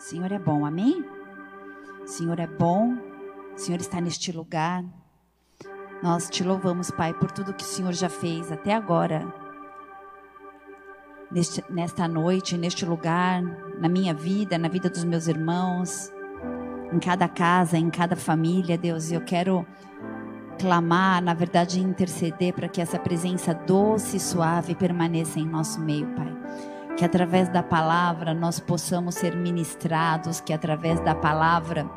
O Senhor é bom, amém? O Senhor é bom, o Senhor está neste lugar. Nós te louvamos, Pai, por tudo que o Senhor já fez até agora. Neste, nesta noite, neste lugar, na minha vida, na vida dos meus irmãos, em cada casa, em cada família, Deus. Eu quero clamar, na verdade, interceder para que essa presença doce e suave permaneça em nosso meio, Pai. Que através da palavra nós possamos ser ministrados, que através da palavra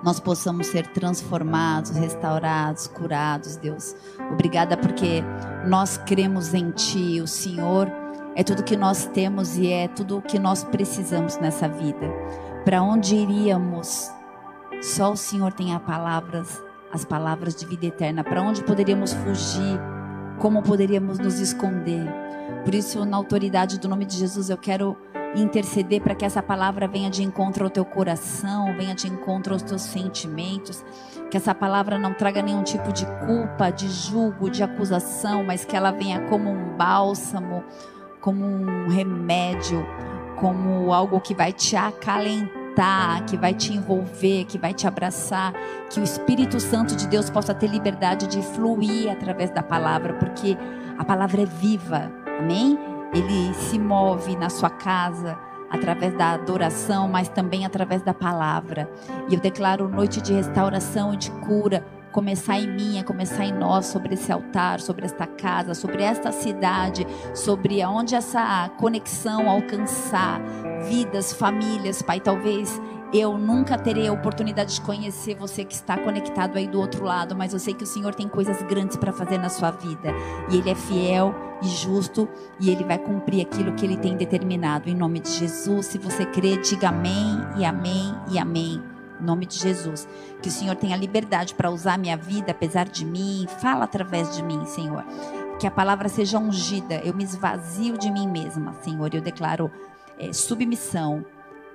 nós possamos ser transformados, restaurados, curados, Deus. Obrigada porque nós cremos em Ti, o Senhor é tudo que nós temos e é tudo o que nós precisamos nessa vida. Para onde iríamos? Só o Senhor tem as palavras, as palavras de vida eterna. Para onde poderíamos fugir? Como poderíamos nos esconder? Por isso, na autoridade do nome de Jesus, eu quero interceder para que essa palavra venha de encontro ao teu coração, venha de encontro aos teus sentimentos, que essa palavra não traga nenhum tipo de culpa, de julgo, de acusação, mas que ela venha como um bálsamo, como um remédio, como algo que vai te acalentar, que vai te envolver, que vai te abraçar, que o Espírito Santo de Deus possa ter liberdade de fluir através da palavra, porque a palavra é viva, amém? Ele se move na sua casa através da adoração, mas também através da palavra. E eu declaro noite de restauração e de cura começar em mim, é começar em nós, sobre esse altar, sobre esta casa, sobre esta cidade, sobre aonde essa conexão alcançar vidas, famílias, Pai. Talvez eu nunca terei a oportunidade de conhecer você que está conectado aí do outro lado, mas eu sei que o Senhor tem coisas grandes para fazer na sua vida. E Ele é fiel e justo e Ele vai cumprir aquilo que Ele tem determinado. Em nome de Jesus, se você crê, diga amém e amém e amém. Em nome de Jesus. Que o Senhor tenha liberdade para usar minha vida, apesar de mim. Fala através de mim, Senhor. Que a palavra seja ungida. Eu me esvazio de mim mesma, Senhor. Eu declaro é, submissão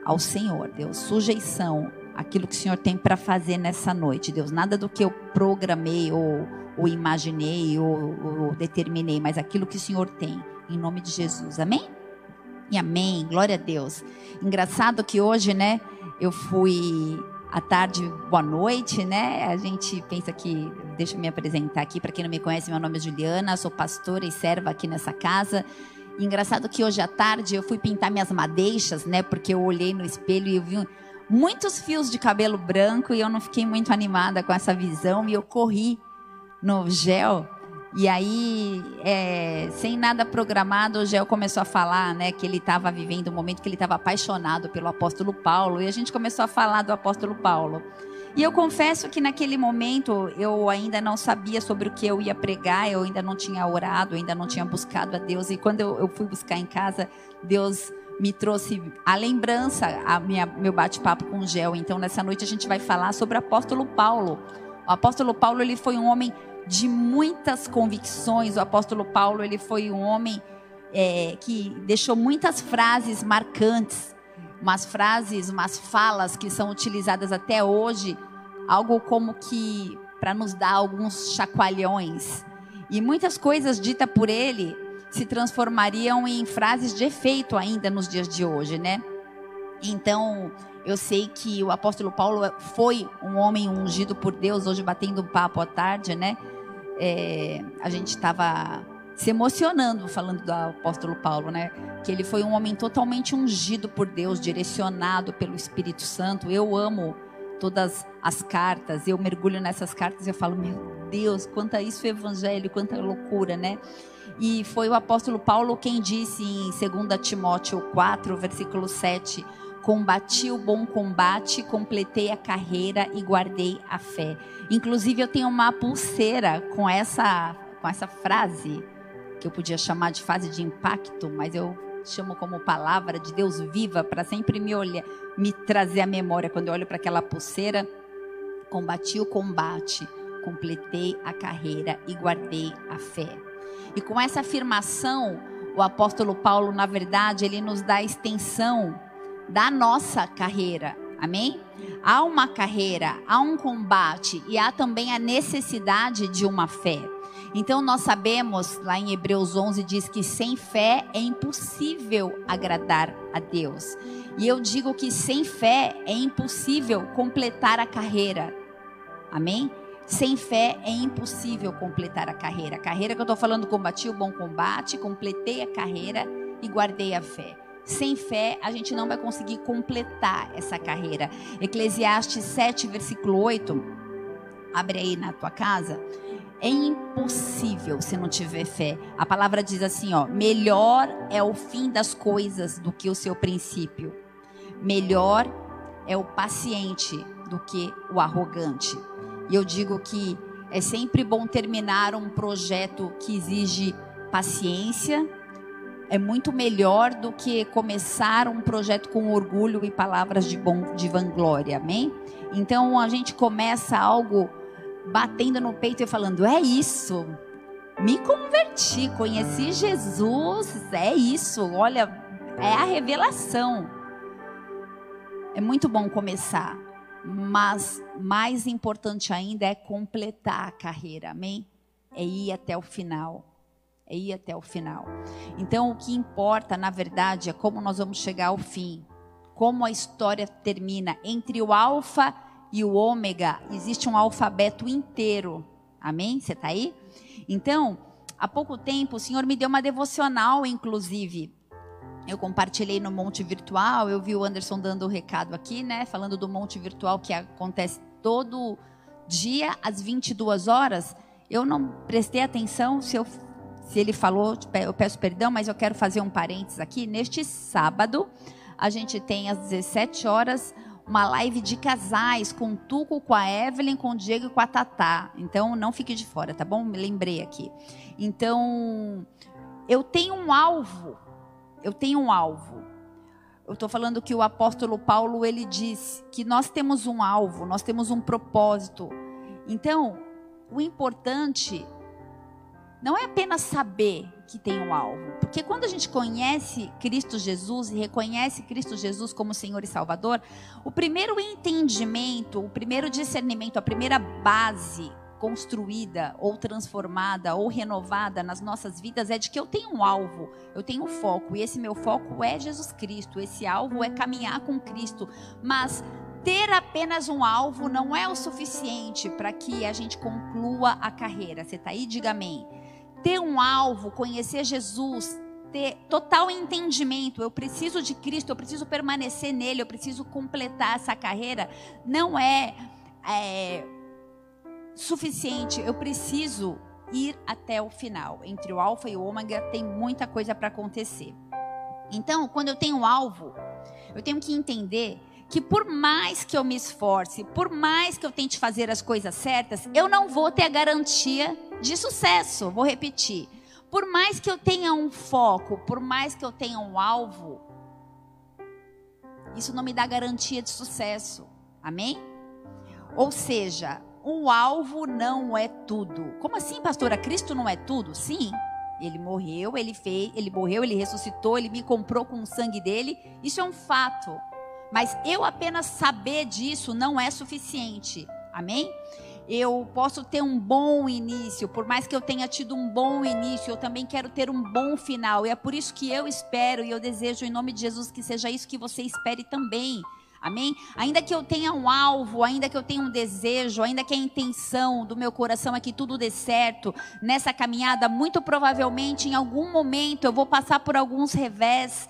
ao Senhor, Deus. Sujeição aquilo que o Senhor tem para fazer nessa noite, Deus. Nada do que eu programei ou, ou imaginei ou, ou determinei, mas aquilo que o Senhor tem. Em nome de Jesus. Amém? E amém. Glória a Deus. Engraçado que hoje, né, eu fui à tarde, boa noite, né? A gente pensa que, deixa eu me apresentar aqui, para quem não me conhece, meu nome é Juliana, sou pastora e serva aqui nessa casa. E engraçado que hoje à tarde eu fui pintar minhas madeixas, né? Porque eu olhei no espelho e eu vi muitos fios de cabelo branco e eu não fiquei muito animada com essa visão e eu corri no gel e aí, é, sem nada programado, o Gel começou a falar, né, que ele estava vivendo um momento que ele estava apaixonado pelo apóstolo Paulo, e a gente começou a falar do apóstolo Paulo. E eu confesso que naquele momento eu ainda não sabia sobre o que eu ia pregar, eu ainda não tinha orado, ainda não tinha buscado a Deus. E quando eu, eu fui buscar em casa, Deus me trouxe a lembrança, a minha, meu bate-papo com o Gel. Então, nessa noite a gente vai falar sobre o apóstolo Paulo. O apóstolo Paulo ele foi um homem de muitas convicções. O apóstolo Paulo ele foi um homem é, que deixou muitas frases marcantes, umas frases, umas falas que são utilizadas até hoje, algo como que para nos dar alguns chacoalhões. E muitas coisas ditas por ele se transformariam em frases de efeito ainda nos dias de hoje, né? Então, eu sei que o apóstolo Paulo foi um homem ungido por Deus, hoje batendo papo à tarde, né? É, a gente estava se emocionando falando do apóstolo Paulo, né? Que ele foi um homem totalmente ungido por Deus, direcionado pelo Espírito Santo. Eu amo todas as cartas, eu mergulho nessas cartas e eu falo, meu Deus, quanto a isso é evangelho, quanta loucura, né? E foi o apóstolo Paulo quem disse em 2 Timóteo 4, versículo 7, Combati o bom combate, completei a carreira e guardei a fé. Inclusive eu tenho uma pulseira com essa com essa frase que eu podia chamar de frase de impacto, mas eu chamo como palavra de Deus viva para sempre me olhar, me trazer à memória quando eu olho para aquela pulseira. Combati o combate, completei a carreira e guardei a fé. E com essa afirmação, o apóstolo Paulo, na verdade, ele nos dá a extensão da nossa carreira. Amém? Há uma carreira, há um combate e há também a necessidade de uma fé. Então nós sabemos, lá em Hebreus 11 diz que sem fé é impossível agradar a Deus. E eu digo que sem fé é impossível completar a carreira. Amém? Sem fé é impossível completar a carreira. A carreira que eu estou falando, combati o bom combate, completei a carreira e guardei a fé. Sem fé, a gente não vai conseguir completar essa carreira. Eclesiastes 7, versículo 8. Abre aí na tua casa. É impossível se não tiver fé. A palavra diz assim, ó: melhor é o fim das coisas do que o seu princípio. Melhor é o paciente do que o arrogante. E eu digo que é sempre bom terminar um projeto que exige paciência. É muito melhor do que começar um projeto com orgulho e palavras de bom de vanglória, amém? Então a gente começa algo batendo no peito e falando: é isso. Me converti, conheci Jesus, é isso. Olha, é a revelação. É muito bom começar, mas mais importante ainda é completar a carreira, amém? É ir até o final. É ir até o final. Então, o que importa, na verdade, é como nós vamos chegar ao fim. Como a história termina entre o Alfa e o ômega, existe um alfabeto inteiro. Amém? Você está aí? Então, há pouco tempo, o Senhor me deu uma devocional, inclusive. Eu compartilhei no Monte Virtual, eu vi o Anderson dando o um recado aqui, né? Falando do Monte Virtual que acontece todo dia às 22 horas. Eu não prestei atenção se, eu, se ele falou, eu peço perdão, mas eu quero fazer um parênteses aqui. Neste sábado, a gente tem às 17 horas uma live de casais com o Tuco, com a Evelyn, com o Diego e com a Tatá. Então não fique de fora, tá bom? Me lembrei aqui. Então, eu tenho um alvo. Eu tenho um alvo. Eu estou falando que o apóstolo Paulo ele diz que nós temos um alvo, nós temos um propósito. Então, o importante não é apenas saber que tem um alvo, porque quando a gente conhece Cristo Jesus e reconhece Cristo Jesus como Senhor e Salvador, o primeiro entendimento, o primeiro discernimento, a primeira base construída ou transformada ou renovada nas nossas vidas é de que eu tenho um alvo, eu tenho um foco, e esse meu foco é Jesus Cristo, esse alvo é caminhar com Cristo, mas ter apenas um alvo não é o suficiente para que a gente conclua a carreira. Você está aí? Diga amém ter um alvo, conhecer Jesus, ter total entendimento, eu preciso de Cristo, eu preciso permanecer nele, eu preciso completar essa carreira, não é, é suficiente. Eu preciso ir até o final. Entre o alfa e o ômega tem muita coisa para acontecer. Então, quando eu tenho um alvo, eu tenho que entender que por mais que eu me esforce, por mais que eu tente fazer as coisas certas, eu não vou ter a garantia de sucesso. Vou repetir. Por mais que eu tenha um foco, por mais que eu tenha um alvo, isso não me dá garantia de sucesso. Amém? Ou seja, o alvo não é tudo. Como assim, pastora? Cristo não é tudo? Sim. Ele morreu, ele fez, ele morreu, ele ressuscitou, ele me comprou com o sangue dele. Isso é um fato. Mas eu apenas saber disso não é suficiente. Amém? Eu posso ter um bom início, por mais que eu tenha tido um bom início, eu também quero ter um bom final. E é por isso que eu espero e eu desejo em nome de Jesus que seja isso que você espere também. Amém? Ainda que eu tenha um alvo, ainda que eu tenha um desejo, ainda que a intenção do meu coração é que tudo dê certo nessa caminhada, muito provavelmente em algum momento eu vou passar por alguns revés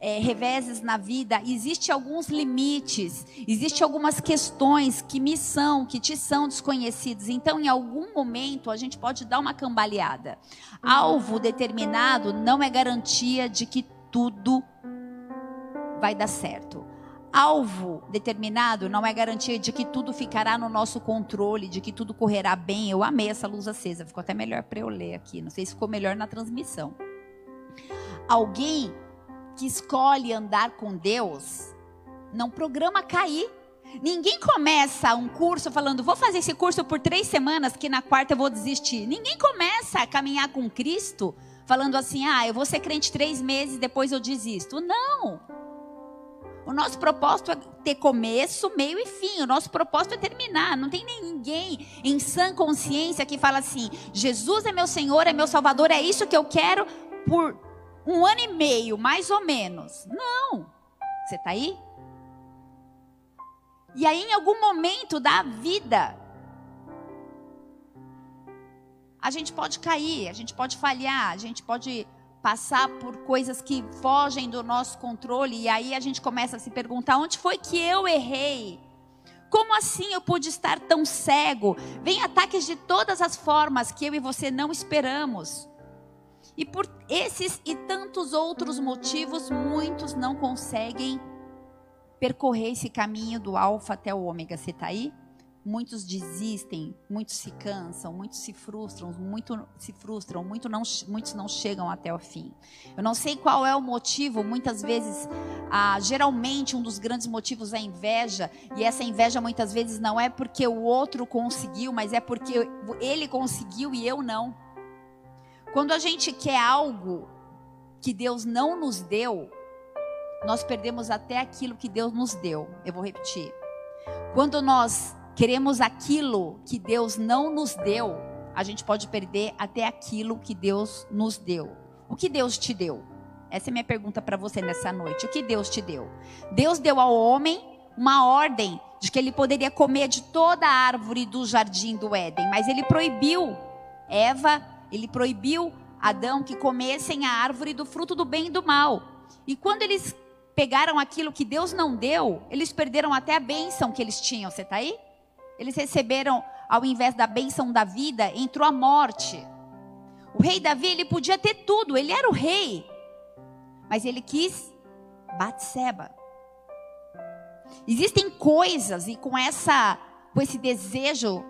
é, reveses na vida, existe alguns limites, existe algumas questões que me são, que te são desconhecidas. Então, em algum momento, a gente pode dar uma cambaleada. Alvo determinado não é garantia de que tudo vai dar certo. Alvo determinado não é garantia de que tudo ficará no nosso controle, de que tudo correrá bem. Eu amei essa luz acesa, ficou até melhor para eu ler aqui. Não sei se ficou melhor na transmissão. Alguém que escolhe andar com Deus não programa cair. Ninguém começa um curso falando, vou fazer esse curso por três semanas, que na quarta eu vou desistir. Ninguém começa a caminhar com Cristo falando assim, ah, eu vou ser crente três meses, depois eu desisto. Não. O nosso propósito é ter começo, meio e fim. O nosso propósito é terminar. Não tem ninguém em sã consciência que fala assim: Jesus é meu Senhor, é meu Salvador, é isso que eu quero por um ano e meio, mais ou menos. Não. Você está aí? E aí, em algum momento da vida, a gente pode cair, a gente pode falhar, a gente pode passar por coisas que fogem do nosso controle e aí a gente começa a se perguntar onde foi que eu errei? Como assim eu pude estar tão cego? Vem ataques de todas as formas que eu e você não esperamos. E por esses e tantos outros motivos, muitos não conseguem percorrer esse caminho do alfa até o ômega. Você está aí? Muitos desistem, muitos se cansam, muitos se frustram, muito se frustram, muito não, muitos não chegam até o fim. Eu não sei qual é o motivo, muitas vezes, ah, geralmente um dos grandes motivos é a inveja, e essa inveja muitas vezes não é porque o outro conseguiu, mas é porque ele conseguiu e eu não. Quando a gente quer algo que Deus não nos deu, nós perdemos até aquilo que Deus nos deu. Eu vou repetir. Quando nós queremos aquilo que Deus não nos deu, a gente pode perder até aquilo que Deus nos deu. O que Deus te deu? Essa é minha pergunta para você nessa noite. O que Deus te deu? Deus deu ao homem uma ordem de que ele poderia comer de toda a árvore do jardim do Éden, mas ele proibiu Eva, ele proibiu Adão que comessem a árvore do fruto do bem e do mal. E quando eles pegaram aquilo que Deus não deu, eles perderam até a bênção que eles tinham. Você está aí? Eles receberam, ao invés da bênção da vida, entrou a morte. O rei Davi, ele podia ter tudo, ele era o rei. Mas ele quis Batseba. Existem coisas e com essa com esse desejo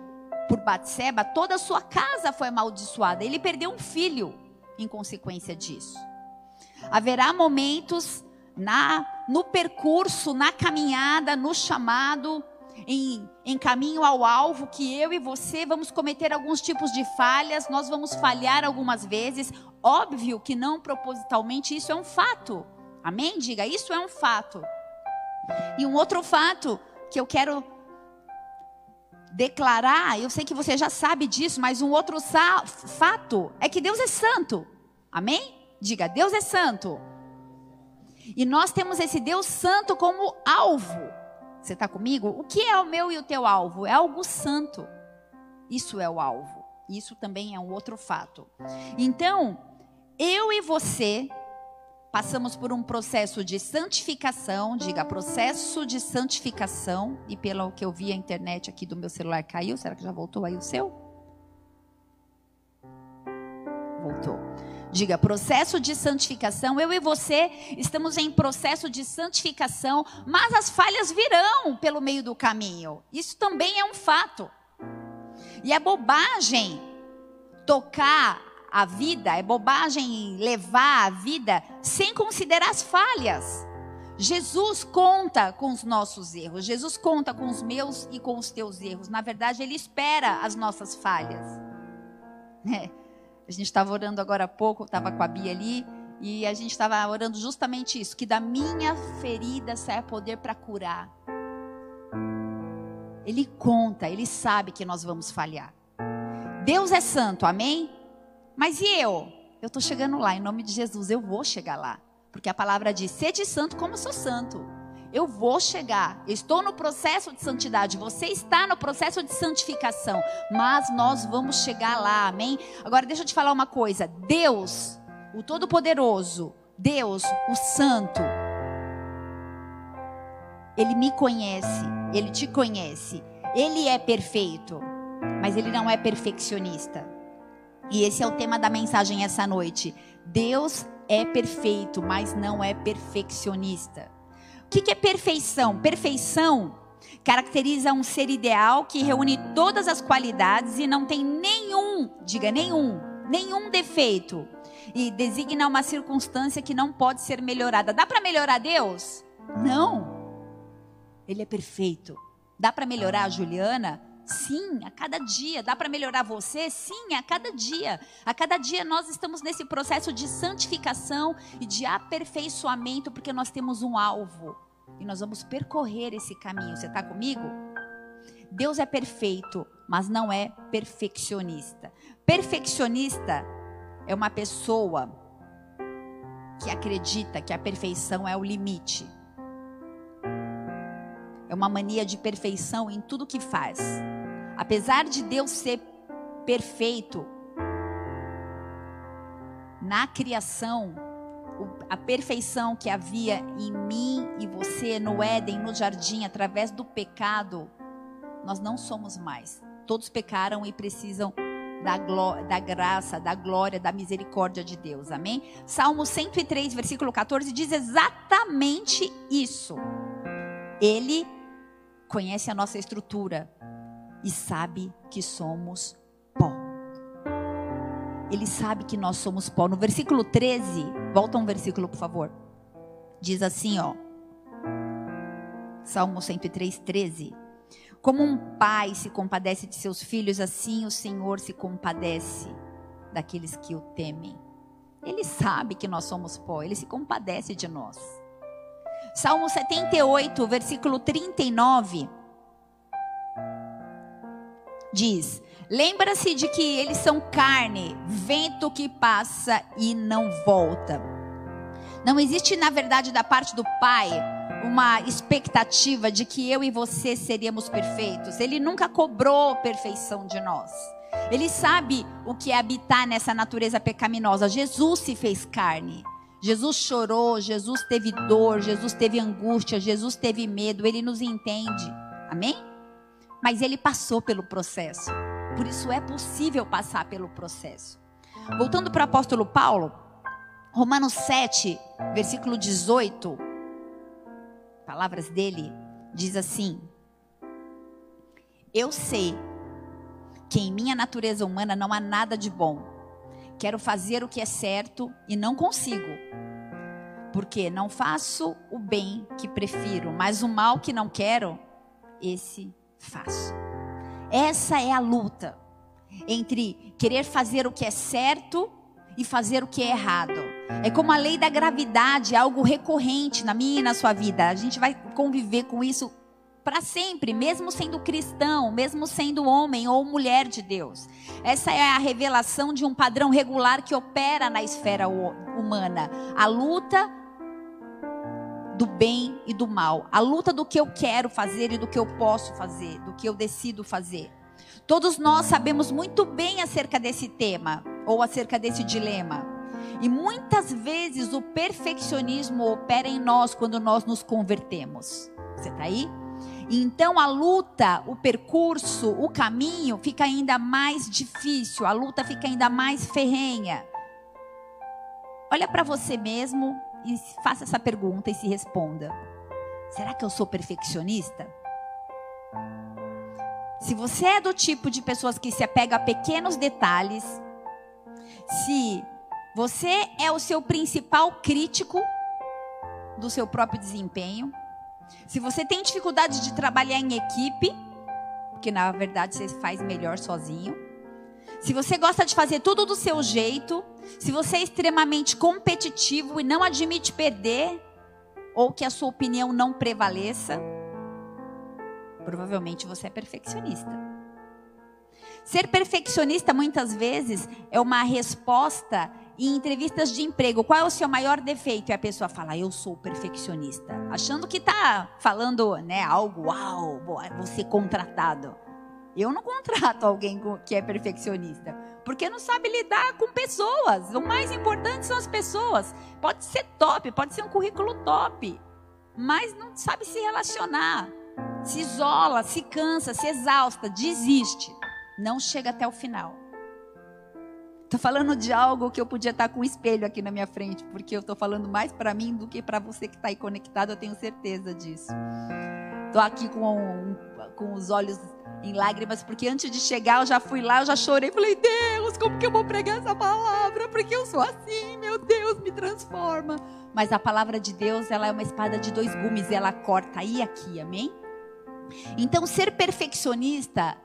por Batseba, toda a sua casa foi amaldiçoada. Ele perdeu um filho em consequência disso. Haverá momentos na no percurso, na caminhada, no chamado, em, em caminho ao alvo, que eu e você vamos cometer alguns tipos de falhas, nós vamos falhar algumas vezes. Óbvio que não propositalmente, isso é um fato. Amém? Diga, isso é um fato. E um outro fato que eu quero declarar, eu sei que você já sabe disso, mas um outro fato é que Deus é santo. Amém? Diga, Deus é santo. E nós temos esse Deus santo como alvo. Você está comigo? O que é o meu e o teu alvo? É algo santo. Isso é o alvo. Isso também é um outro fato. Então, eu e você passamos por um processo de santificação, diga processo de santificação, e pelo que eu vi a internet aqui do meu celular caiu, será que já voltou aí o seu? Voltou. Diga, processo de santificação. Eu e você estamos em processo de santificação, mas as falhas virão pelo meio do caminho. Isso também é um fato. E é bobagem tocar a vida, é bobagem levar a vida sem considerar as falhas. Jesus conta com os nossos erros, Jesus conta com os meus e com os teus erros. Na verdade, Ele espera as nossas falhas. É. A gente estava orando agora há pouco, estava com a Bia ali, e a gente estava orando justamente isso: que da minha ferida saia poder para curar. Ele conta, ele sabe que nós vamos falhar. Deus é santo, amém? Mas e eu? Eu estou chegando lá, em nome de Jesus, eu vou chegar lá. Porque a palavra diz: sede santo como sou santo. Eu vou chegar. Estou no processo de santidade. Você está no processo de santificação. Mas nós vamos chegar lá. Amém? Agora deixa eu te falar uma coisa. Deus, o Todo-Poderoso, Deus, o Santo, Ele me conhece. Ele te conhece. Ele é perfeito. Mas Ele não é perfeccionista. E esse é o tema da mensagem essa noite. Deus é perfeito, mas não é perfeccionista que, que é perfeição? Perfeição caracteriza um ser ideal que reúne todas as qualidades e não tem nenhum, diga nenhum, nenhum defeito. E designa uma circunstância que não pode ser melhorada. Dá para melhorar Deus? Não. Ele é perfeito. Dá para melhorar a Juliana? Sim, a cada dia. Dá para melhorar você? Sim, a cada dia. A cada dia nós estamos nesse processo de santificação e de aperfeiçoamento porque nós temos um alvo. e nós vamos percorrer esse caminho. Você está comigo? Deus é perfeito, mas não é perfeccionista. Perfeccionista é uma pessoa que acredita que a perfeição é o limite. É uma mania de perfeição em tudo que faz. Apesar de Deus ser perfeito, na criação, a perfeição que havia em mim e você no Éden, no jardim, através do pecado, nós não somos mais. Todos pecaram e precisam da, da graça, da glória, da misericórdia de Deus. Amém? Salmo 103, versículo 14 diz exatamente isso. Ele conhece a nossa estrutura e sabe que somos pó. Ele sabe que nós somos pó. No versículo 13, volta um versículo, por favor. Diz assim, ó. Salmo 103, 13. Como um pai se compadece de seus filhos, assim o Senhor se compadece daqueles que o temem. Ele sabe que nós somos pó, ele se compadece de nós. Salmo 78, versículo 39 diz: Lembra-se de que eles são carne, vento que passa e não volta. Não existe, na verdade, da parte do Pai, uma expectativa de que eu e você seríamos perfeitos. Ele nunca cobrou perfeição de nós. Ele sabe o que é habitar nessa natureza pecaminosa. Jesus se fez carne. Jesus chorou, Jesus teve dor, Jesus teve angústia, Jesus teve medo. Ele nos entende. Amém? Mas ele passou pelo processo. Por isso é possível passar pelo processo. Voltando para o apóstolo Paulo, Romanos 7, versículo 18 palavras dele, diz assim: Eu sei que em minha natureza humana não há nada de bom. Quero fazer o que é certo e não consigo. Porque não faço o bem que prefiro, mas o mal que não quero, esse faço. Essa é a luta entre querer fazer o que é certo e fazer o que é errado. É como a lei da gravidade, algo recorrente na minha e na sua vida. A gente vai conviver com isso para sempre, mesmo sendo cristão, mesmo sendo homem ou mulher de Deus. Essa é a revelação de um padrão regular que opera na esfera humana. A luta do bem e do mal, a luta do que eu quero fazer e do que eu posso fazer, do que eu decido fazer. Todos nós sabemos muito bem acerca desse tema ou acerca desse dilema. E muitas vezes o perfeccionismo opera em nós quando nós nos convertemos. Você está aí? Então a luta, o percurso, o caminho fica ainda mais difícil, a luta fica ainda mais ferrenha. Olha para você mesmo e faça essa pergunta e se responda: será que eu sou perfeccionista? Se você é do tipo de pessoas que se apega a pequenos detalhes, se você é o seu principal crítico do seu próprio desempenho, se você tem dificuldade de trabalhar em equipe, porque na verdade você faz melhor sozinho, se você gosta de fazer tudo do seu jeito, se você é extremamente competitivo e não admite perder, ou que a sua opinião não prevaleça, provavelmente você é perfeccionista. Ser perfeccionista muitas vezes é uma resposta em entrevistas de emprego. Qual é o seu maior defeito? E a pessoa fala: "Eu sou perfeccionista", achando que está falando, né, algo uau, ser contratado. Eu não contrato alguém que é perfeccionista, porque não sabe lidar com pessoas. O mais importante são as pessoas. Pode ser top, pode ser um currículo top, mas não sabe se relacionar. Se isola, se cansa, se exausta, desiste não chega até o final. Estou falando de algo que eu podia estar com um espelho aqui na minha frente, porque eu estou falando mais para mim do que para você que está aí conectado, eu tenho certeza disso. Estou aqui com, com os olhos em lágrimas, porque antes de chegar eu já fui lá, eu já chorei. Falei, Deus, como que eu vou pregar essa palavra? Porque eu sou assim, meu Deus, me transforma. Mas a palavra de Deus, ela é uma espada de dois gumes, ela corta aí e aqui, amém? Então, ser perfeccionista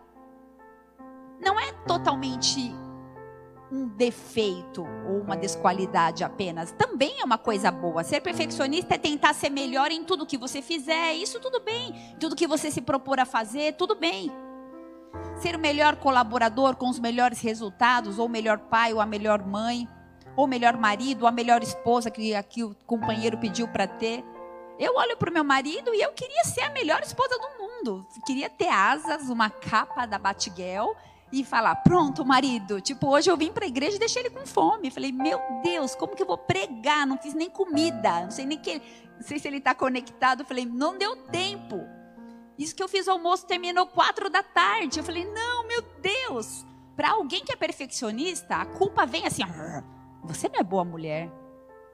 não é totalmente um defeito ou uma desqualidade apenas. Também é uma coisa boa. Ser perfeccionista é tentar ser melhor em tudo que você fizer. Isso tudo bem. Tudo que você se propor a fazer, tudo bem. Ser o melhor colaborador com os melhores resultados, ou o melhor pai, ou a melhor mãe, ou o melhor marido, ou a melhor esposa que aqui o companheiro pediu para ter. Eu olho para o meu marido e eu queria ser a melhor esposa do mundo. Queria ter asas, uma capa da Batgirl e falar: pronto, marido. Tipo, hoje eu vim para a igreja e deixei ele com fome. Falei: meu Deus, como que eu vou pregar? Não fiz nem comida. Não sei nem que, não sei se ele está conectado. Falei: não deu tempo. Isso que eu fiz o almoço terminou quatro da tarde. Eu falei: não, meu Deus. Para alguém que é perfeccionista, a culpa vem assim: você não é boa mulher.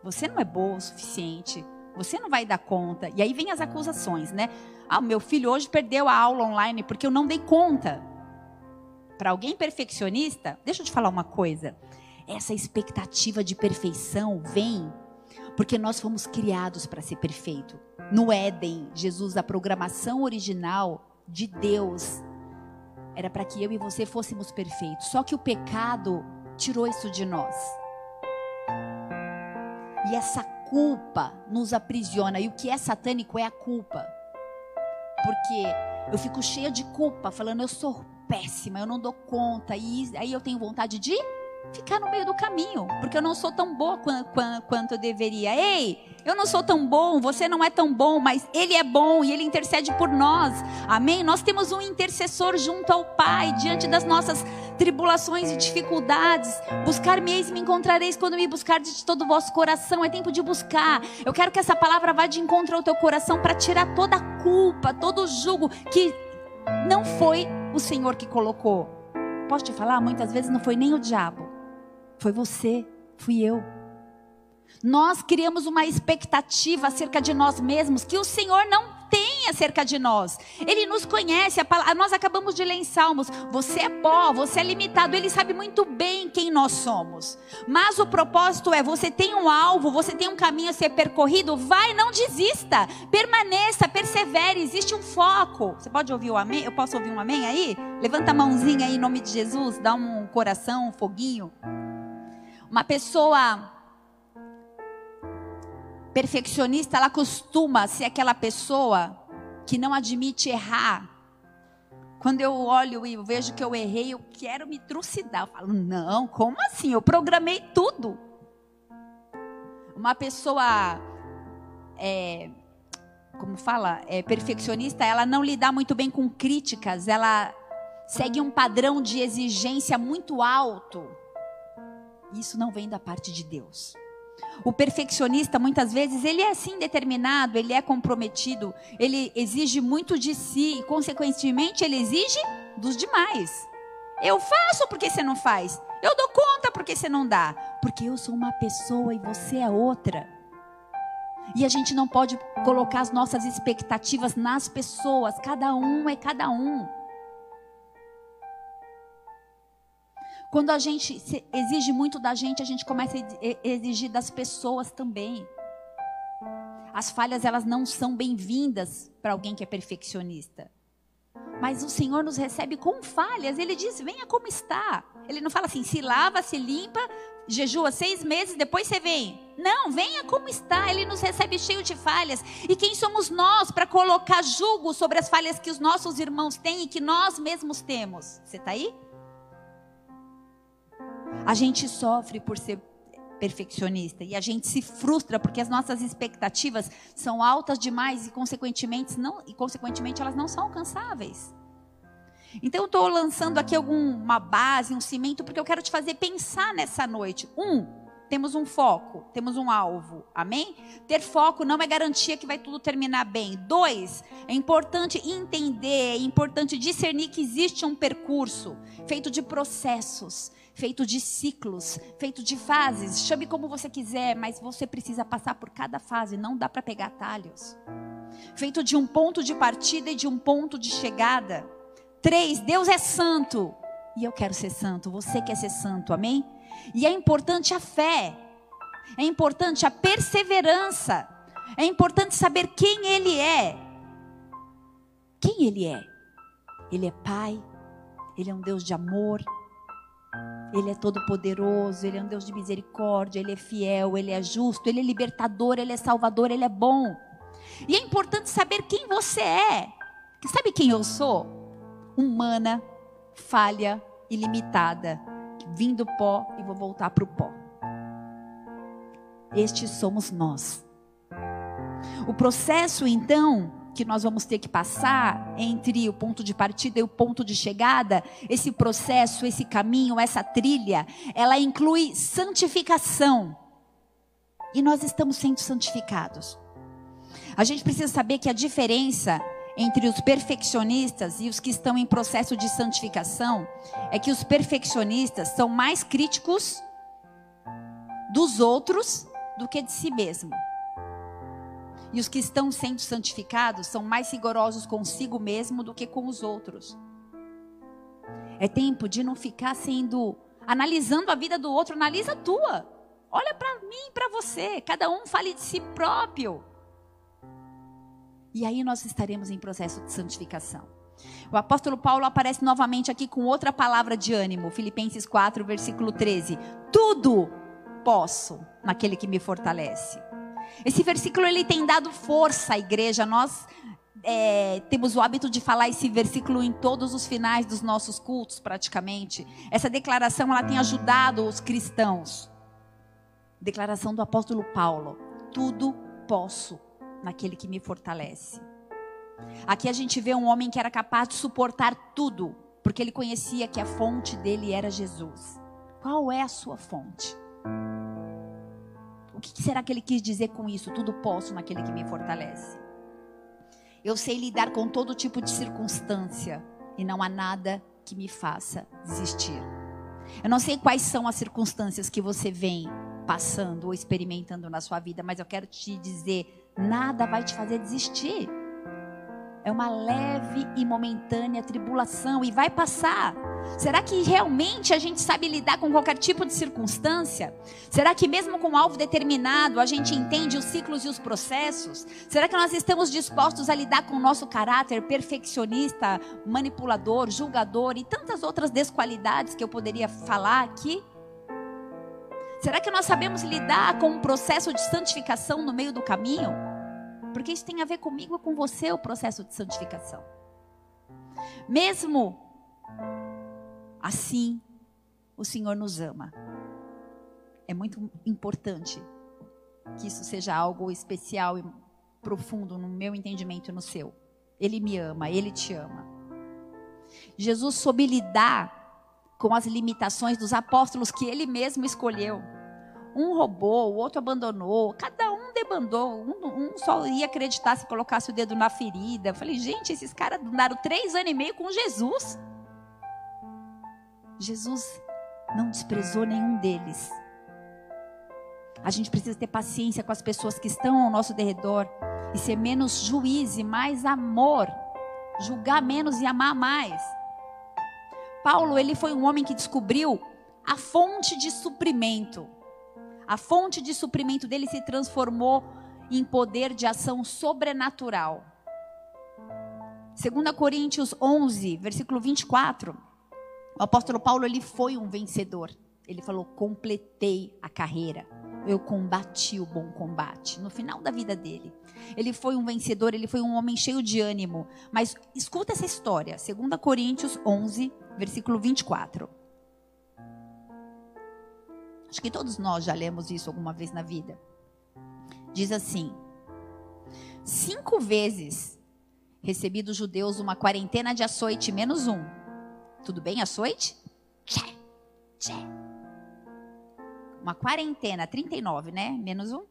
Você não é boa o suficiente. Você não vai dar conta. E aí vem as acusações, né? Ah, meu filho hoje perdeu a aula online porque eu não dei conta para alguém perfeccionista, deixa eu te falar uma coisa. Essa expectativa de perfeição vem porque nós fomos criados para ser perfeito. No Éden, Jesus, a programação original de Deus era para que eu e você fôssemos perfeitos. Só que o pecado tirou isso de nós. E essa culpa nos aprisiona. E o que é satânico é a culpa. Porque eu fico cheia de culpa, falando, eu sou péssima, eu não dou conta. E aí eu tenho vontade de ficar no meio do caminho, porque eu não sou tão boa quanto, quanto eu deveria. Ei, eu não sou tão bom, você não é tão bom, mas Ele é bom e Ele intercede por nós. Amém? Nós temos um intercessor junto ao Pai, diante das nossas tribulações e dificuldades. Buscar-me-eis e me encontrareis quando me buscardes de todo o vosso coração. É tempo de buscar. Eu quero que essa palavra vá de encontro ao teu coração para tirar toda a culpa, todo o jugo que não foi o Senhor que colocou. Posso te falar? Muitas vezes não foi nem o diabo, foi você, fui eu. Nós criamos uma expectativa acerca de nós mesmos que o Senhor não tem acerca de nós. Ele nos conhece, a nós acabamos de ler em Salmos: você é pó, você é limitado. Ele sabe muito bem quem nós somos. Mas o propósito é: você tem um alvo, você tem um caminho a ser percorrido, vai, não desista, permaneça, persevere. Existe um foco. Você pode ouvir o amém? Eu posso ouvir um amém aí? Levanta a mãozinha aí em nome de Jesus, dá um coração, um foguinho. Uma pessoa perfeccionista, ela costuma ser aquela pessoa que não admite errar. Quando eu olho e vejo que eu errei, eu quero me trucidar. Eu falo, não, como assim? Eu programei tudo. Uma pessoa, é, como fala, é perfeccionista, ela não lida muito bem com críticas, ela segue um padrão de exigência muito alto. Isso não vem da parte de Deus. O perfeccionista, muitas vezes, ele é assim determinado, ele é comprometido, ele exige muito de si e, consequentemente, ele exige dos demais. Eu faço porque você não faz. Eu dou conta porque você não dá. Porque eu sou uma pessoa e você é outra. E a gente não pode colocar as nossas expectativas nas pessoas. Cada um é cada um. Quando a gente exige muito da gente, a gente começa a exigir das pessoas também. As falhas, elas não são bem-vindas para alguém que é perfeccionista. Mas o Senhor nos recebe com falhas. Ele diz: venha como está. Ele não fala assim: se lava, se limpa, jejua seis meses, depois você vem. Não, venha como está. Ele nos recebe cheio de falhas. E quem somos nós para colocar julgo sobre as falhas que os nossos irmãos têm e que nós mesmos temos? Você está aí? A gente sofre por ser perfeccionista e a gente se frustra porque as nossas expectativas são altas demais e consequentemente não e consequentemente elas não são alcançáveis. Então eu estou lançando aqui alguma base, um cimento porque eu quero te fazer pensar nessa noite. Um, temos um foco, temos um alvo, amém? Ter foco não é garantia que vai tudo terminar bem. Dois, é importante entender, é importante discernir que existe um percurso feito de processos feito de ciclos, feito de fases. Chame como você quiser, mas você precisa passar por cada fase, não dá para pegar atalhos. Feito de um ponto de partida e de um ponto de chegada. Três, Deus é santo. E eu quero ser santo, você quer ser santo, amém? E é importante a fé, é importante a perseverança, é importante saber quem Ele é. Quem Ele é? Ele é Pai, Ele é um Deus de amor, Ele é todo poderoso, ele é um Deus de misericórdia, ele é fiel, ele é justo, ele é libertador, ele é salvador, ele é bom. E é importante saber quem você é. Sabe quem eu sou? Humana, falha, ilimitada. Vim do pó e vou voltar para o pó. Estes somos nós. O processo, então, que nós vamos ter que passar entre o ponto de partida e o ponto de chegada, esse processo, esse caminho, essa trilha, ela inclui santificação. E nós estamos sendo santificados. A gente precisa saber que a diferença entre os perfeccionistas e os que estão em processo de santificação é que os perfeccionistas são mais críticos dos outros do que de si mesmo. E os que estão sendo santificados são mais rigorosos consigo mesmo do que com os outros. É tempo de não ficar sendo analisando a vida do outro, analisa a tua. Olha para mim, para você, cada um fale de si próprio. E aí nós estaremos em processo de santificação. O apóstolo Paulo aparece novamente aqui com outra palavra de ânimo, Filipenses 4, versículo 13. Tudo posso naquele que me fortalece. Esse versículo ele tem dado força à igreja. Nós é, temos o hábito de falar esse versículo em todos os finais dos nossos cultos, praticamente. Essa declaração ela tem ajudado os cristãos. Declaração do apóstolo Paulo: Tudo posso naquele que me fortalece. Aqui a gente vê um homem que era capaz de suportar tudo, porque ele conhecia que a fonte dele era Jesus. Qual é a sua fonte? Que será que ele quis dizer com isso? Tudo posso naquele que me fortalece. Eu sei lidar com todo tipo de circunstância e não há nada que me faça desistir. Eu não sei quais são as circunstâncias que você vem passando ou experimentando na sua vida, mas eu quero te dizer: nada vai te fazer desistir. É uma leve e momentânea tribulação e vai passar. Será que realmente a gente sabe lidar com qualquer tipo de circunstância? Será que mesmo com um alvo determinado a gente entende os ciclos e os processos? Será que nós estamos dispostos a lidar com o nosso caráter perfeccionista, manipulador, julgador e tantas outras desqualidades que eu poderia falar aqui? Será que nós sabemos lidar com um processo de santificação no meio do caminho? Porque isso tem a ver comigo e com você, o processo de santificação. Mesmo Assim, o Senhor nos ama. É muito importante que isso seja algo especial e profundo no meu entendimento e no seu. Ele me ama, ele te ama. Jesus soube lidar com as limitações dos apóstolos que ele mesmo escolheu. Um roubou, o outro abandonou, cada um debandou, um, um só ia acreditar se colocasse o dedo na ferida. Eu falei, gente, esses caras andaram três anos e meio com Jesus. Jesus não desprezou nenhum deles. A gente precisa ter paciência com as pessoas que estão ao nosso derredor e ser menos juiz e mais amor, julgar menos e amar mais. Paulo, ele foi um homem que descobriu a fonte de suprimento. A fonte de suprimento dele se transformou em poder de ação sobrenatural. 2 Coríntios 11, versículo 24. O apóstolo Paulo ele foi um vencedor. Ele falou: completei a carreira. Eu combati o bom combate. No final da vida dele, ele foi um vencedor. Ele foi um homem cheio de ânimo. Mas escuta essa história. 2 Coríntios 11, versículo 24. Acho que todos nós já lemos isso alguma vez na vida. Diz assim: Cinco vezes recebi dos judeus uma quarentena de açoite menos um tudo bem, açoite? Tchê, tchê. Uma quarentena, 39, né? Menos um.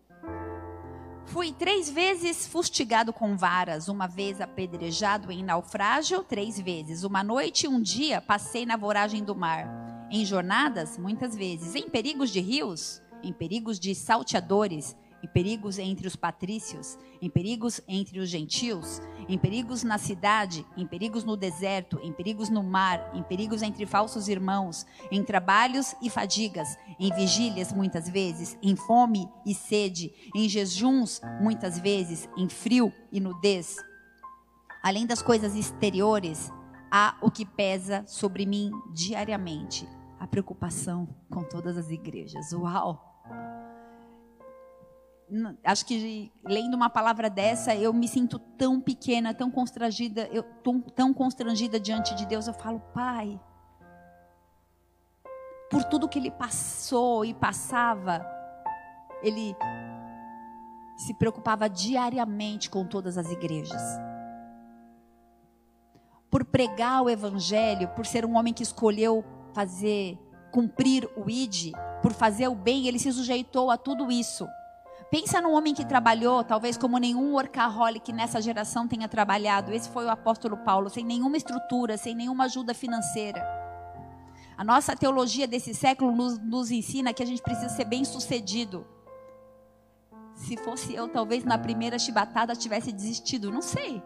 Fui três vezes fustigado com varas, uma vez apedrejado em naufrágio, três vezes. Uma noite e um dia passei na voragem do mar. Em jornadas, muitas vezes. Em perigos de rios, em perigos de salteadores, em perigos entre os patrícios, em perigos entre os gentios, em perigos na cidade, em perigos no deserto, em perigos no mar, em perigos entre falsos irmãos, em trabalhos e fadigas, em vigílias muitas vezes, em fome e sede, em jejuns muitas vezes, em frio e nudez. Além das coisas exteriores, há o que pesa sobre mim diariamente, preocupação com todas as igrejas. Uau! Acho que lendo uma palavra dessa, eu me sinto tão pequena, tão constrangida, eu tão, constrangida diante de Deus. Eu falo, Pai, por tudo que ele passou e passava, ele se preocupava diariamente com todas as igrejas. Por pregar o evangelho, por ser um homem que escolheu fazer, cumprir o ID, por fazer o bem, ele se sujeitou a tudo isso. Pensa num homem que trabalhou, talvez como nenhum workaholic nessa geração tenha trabalhado. Esse foi o apóstolo Paulo, sem nenhuma estrutura, sem nenhuma ajuda financeira. A nossa teologia desse século nos, nos ensina que a gente precisa ser bem sucedido. Se fosse eu, talvez na primeira chibatada tivesse desistido, não sei.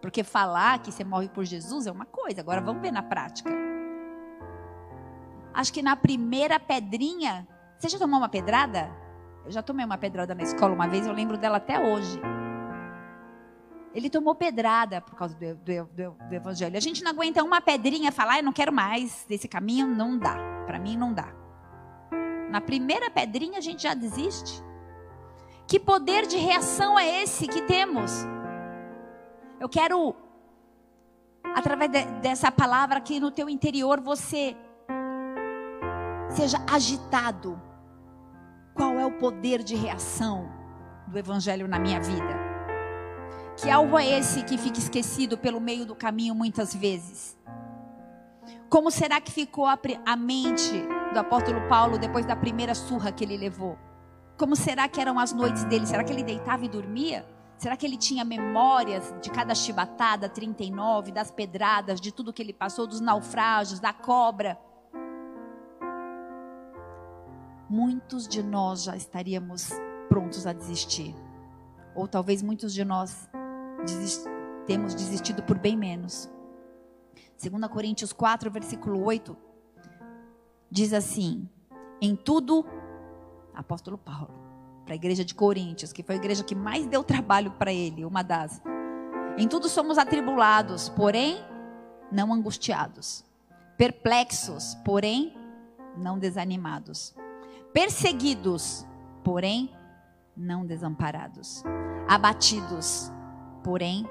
Porque falar que você morre por Jesus é uma coisa, agora vamos ver na prática. Acho que na primeira pedrinha, você já tomou uma pedrada? Eu já tomei uma pedrada na escola uma vez, eu lembro dela até hoje. Ele tomou pedrada por causa do, do, do, do evangelho. A gente não aguenta uma pedrinha falar, eu não quero mais desse caminho, não dá. Para mim não dá. Na primeira pedrinha a gente já desiste. Que poder de reação é esse que temos? Eu quero, através de, dessa palavra, que no teu interior você seja agitado. Qual é o poder de reação do Evangelho na minha vida? Que algo é esse que fica esquecido pelo meio do caminho muitas vezes? Como será que ficou a, a mente do apóstolo Paulo depois da primeira surra que ele levou? Como será que eram as noites dele? Será que ele deitava e dormia? Será que ele tinha memórias de cada chibatada, 39, das pedradas, de tudo que ele passou, dos naufrágios, da cobra? Muitos de nós já estaríamos prontos a desistir. Ou talvez muitos de nós desist temos desistido por bem menos. 2 Coríntios 4, versículo 8, diz assim: Em tudo, apóstolo Paulo, para a igreja de Coríntios, que foi a igreja que mais deu trabalho para ele, uma das. Em tudo somos atribulados, porém não angustiados, perplexos, porém não desanimados perseguidos, porém não desamparados, abatidos, porém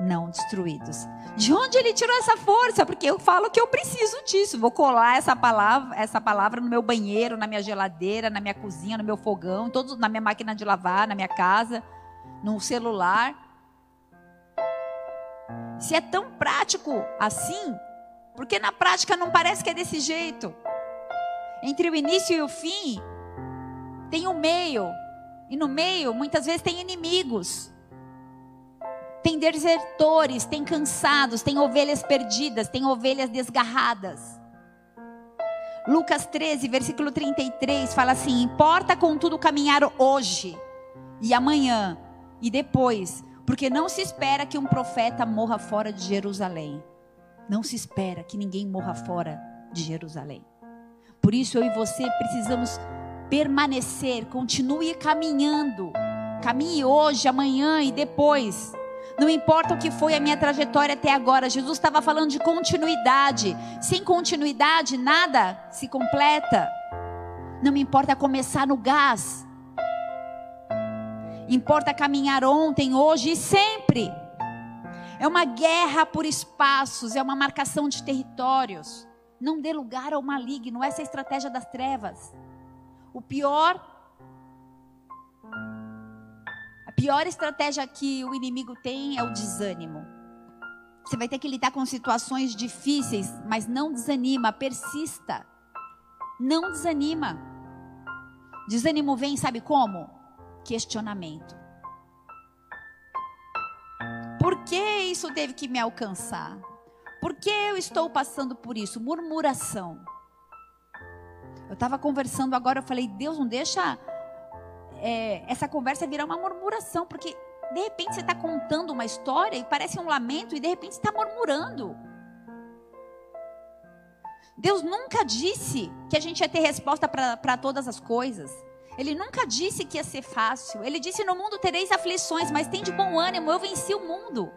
não destruídos. De onde ele tirou essa força? Porque eu falo que eu preciso disso. Vou colar essa palavra, essa palavra no meu banheiro, na minha geladeira, na minha cozinha, no meu fogão, na minha máquina de lavar, na minha casa, no celular. Se é tão prático assim, porque na prática não parece que é desse jeito. Entre o início e o fim, tem o meio. E no meio, muitas vezes, tem inimigos. Tem desertores, tem cansados, tem ovelhas perdidas, tem ovelhas desgarradas. Lucas 13, versículo 33 fala assim: Importa contudo caminhar hoje e amanhã e depois, porque não se espera que um profeta morra fora de Jerusalém. Não se espera que ninguém morra fora de Jerusalém. Por isso eu e você precisamos permanecer, continue caminhando. Caminhe hoje, amanhã e depois. Não importa o que foi a minha trajetória até agora, Jesus estava falando de continuidade. Sem continuidade, nada se completa. Não me importa começar no gás. Importa caminhar ontem, hoje e sempre. É uma guerra por espaços, é uma marcação de territórios. Não dê lugar ao maligno, essa é a estratégia das trevas. O pior a pior estratégia que o inimigo tem é o desânimo. Você vai ter que lidar com situações difíceis, mas não desanima, persista. Não desanima. Desânimo vem, sabe como? Questionamento. Por que isso teve que me alcançar? Por que eu estou passando por isso? Murmuração. Eu estava conversando agora, eu falei, Deus, não deixa é, essa conversa virar uma murmuração, porque de repente você está contando uma história e parece um lamento, e de repente está murmurando. Deus nunca disse que a gente ia ter resposta para todas as coisas. Ele nunca disse que ia ser fácil. Ele disse: No mundo tereis aflições, mas tem de bom ânimo, eu venci o mundo.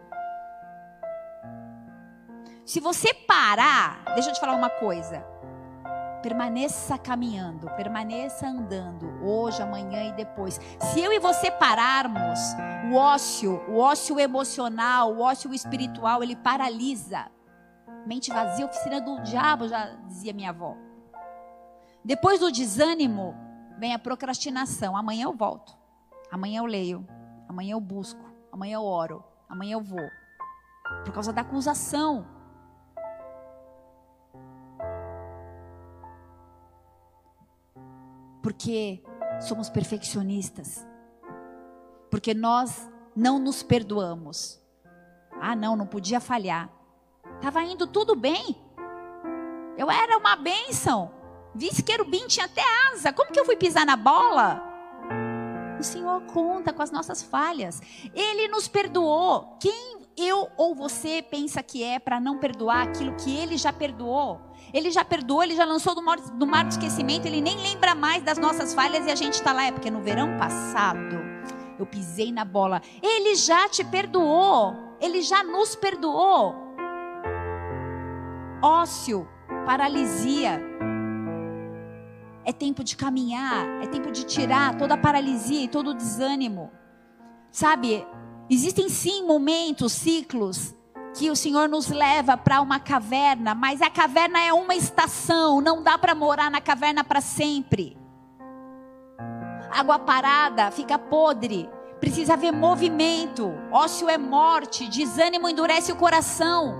Se você parar, deixa eu te falar uma coisa. Permaneça caminhando, permaneça andando, hoje, amanhã e depois. Se eu e você pararmos, o ócio, o ócio emocional, o ócio espiritual, ele paralisa. Mente vazia, oficina do diabo, já dizia minha avó. Depois do desânimo, vem a procrastinação. Amanhã eu volto. Amanhã eu leio. Amanhã eu busco. Amanhã eu oro. Amanhã eu vou. Por causa da acusação. Porque somos perfeccionistas. Porque nós não nos perdoamos. Ah, não, não podia falhar. Estava indo tudo bem. Eu era uma bênção. Vice querubim tinha até asa. Como que eu fui pisar na bola? O Senhor conta com as nossas falhas. Ele nos perdoou. Quem eu ou você pensa que é para não perdoar aquilo que ele já perdoou? Ele já perdoou, ele já lançou do mar, do mar de esquecimento, ele nem lembra mais das nossas falhas e a gente está lá. É porque no verão passado eu pisei na bola. Ele já te perdoou, ele já nos perdoou. Ócio, paralisia. É tempo de caminhar, é tempo de tirar toda a paralisia e todo o desânimo. Sabe, existem sim momentos, ciclos que o Senhor nos leva para uma caverna, mas a caverna é uma estação, não dá para morar na caverna para sempre. Água parada fica podre, precisa haver movimento. Ócio é morte, desânimo endurece o coração.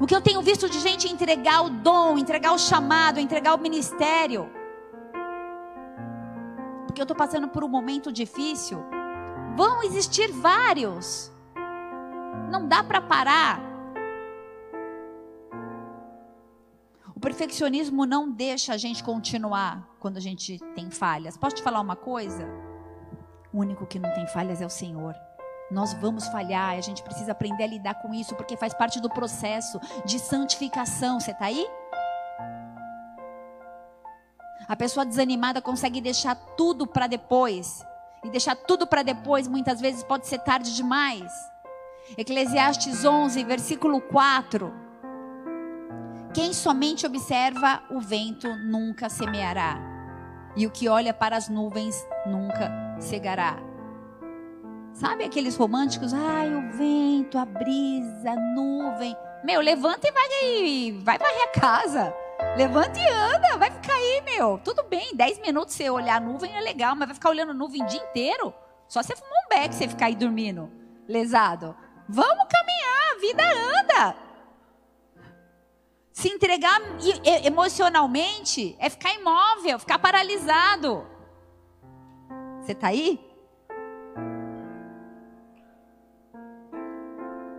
O que eu tenho visto de gente entregar o dom, entregar o chamado, entregar o ministério. Porque eu estou passando por um momento difícil. Vão existir vários. Não dá para parar. O perfeccionismo não deixa a gente continuar quando a gente tem falhas. Posso te falar uma coisa? O único que não tem falhas é o Senhor. Nós vamos falhar, a gente precisa aprender a lidar com isso, porque faz parte do processo de santificação. Você está aí? A pessoa desanimada consegue deixar tudo para depois. E deixar tudo para depois muitas vezes pode ser tarde demais. Eclesiastes 11, versículo 4. Quem somente observa o vento nunca semeará, e o que olha para as nuvens nunca cegará. Sabe aqueles românticos? Ai, o vento, a brisa, a nuvem. Meu, levanta e vai, vai varrer a casa. Levanta e anda, vai ficar aí, meu. Tudo bem, 10 minutos você olhar a nuvem é legal, mas vai ficar olhando a nuvem o dia inteiro? Só você fumar um beck você ficar aí dormindo, lesado. Vamos caminhar, a vida anda. Se entregar emocionalmente é ficar imóvel, ficar paralisado. Você está aí?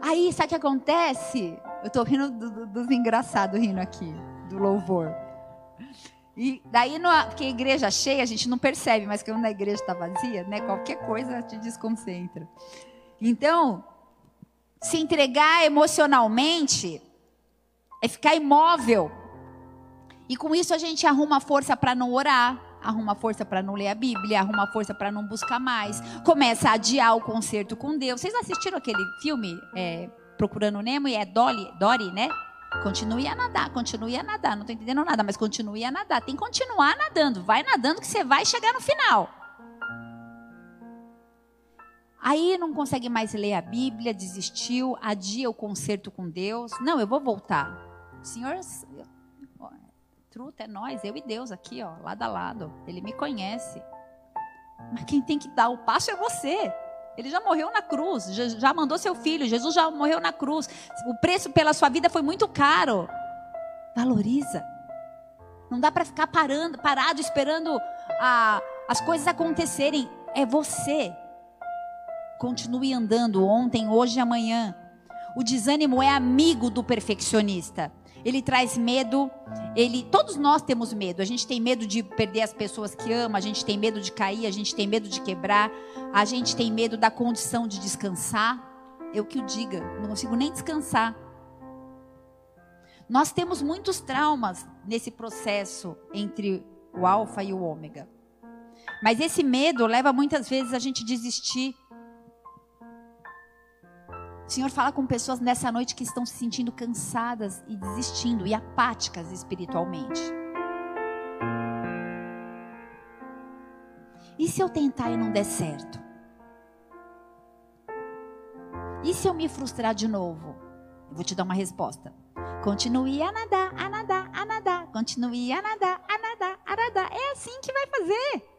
Aí, sabe o que acontece? Eu estou rindo dos do, do engraçados rindo aqui, do louvor. E daí, no, porque igreja cheia, a gente não percebe, mas quando a igreja está vazia, né, qualquer coisa te desconcentra. Então, se entregar emocionalmente é ficar imóvel. E com isso a gente arruma força para não orar, arruma força para não ler a Bíblia, arruma força para não buscar mais, começa a adiar o concerto com Deus. Vocês assistiram aquele filme é, Procurando Nemo e é Dolly, Dory, né? Continue a nadar, continue a nadar. Não estou entendendo nada, mas continue a nadar. Tem que continuar nadando. Vai nadando que você vai chegar no final. Aí não consegue mais ler a Bíblia, desistiu, adia o concerto com Deus. Não, eu vou voltar. Senhor, truta é nós, eu e Deus aqui, ó, lado a lado. Ele me conhece. Mas quem tem que dar o passo é você. Ele já morreu na cruz, já, mandou seu filho. Jesus já morreu na cruz. O preço pela sua vida foi muito caro. Valoriza. Não dá para ficar parando, parado esperando a, as coisas acontecerem. É você. Continue andando ontem, hoje e amanhã. O desânimo é amigo do perfeccionista. Ele traz medo, ele, todos nós temos medo. A gente tem medo de perder as pessoas que ama, a gente tem medo de cair, a gente tem medo de quebrar, a gente tem medo da condição de descansar. Eu que o diga, não consigo nem descansar. Nós temos muitos traumas nesse processo entre o alfa e o ômega. Mas esse medo leva muitas vezes a gente desistir O Senhor fala com pessoas nessa noite que estão se sentindo cansadas e desistindo e apáticas espiritualmente. E se eu tentar e não der certo? E se eu me frustrar de novo? Eu vou te dar uma resposta. Continue a nadar, a nadar, a nadar. Continue a nadar, a nadar, a nadar. É assim que vai fazer.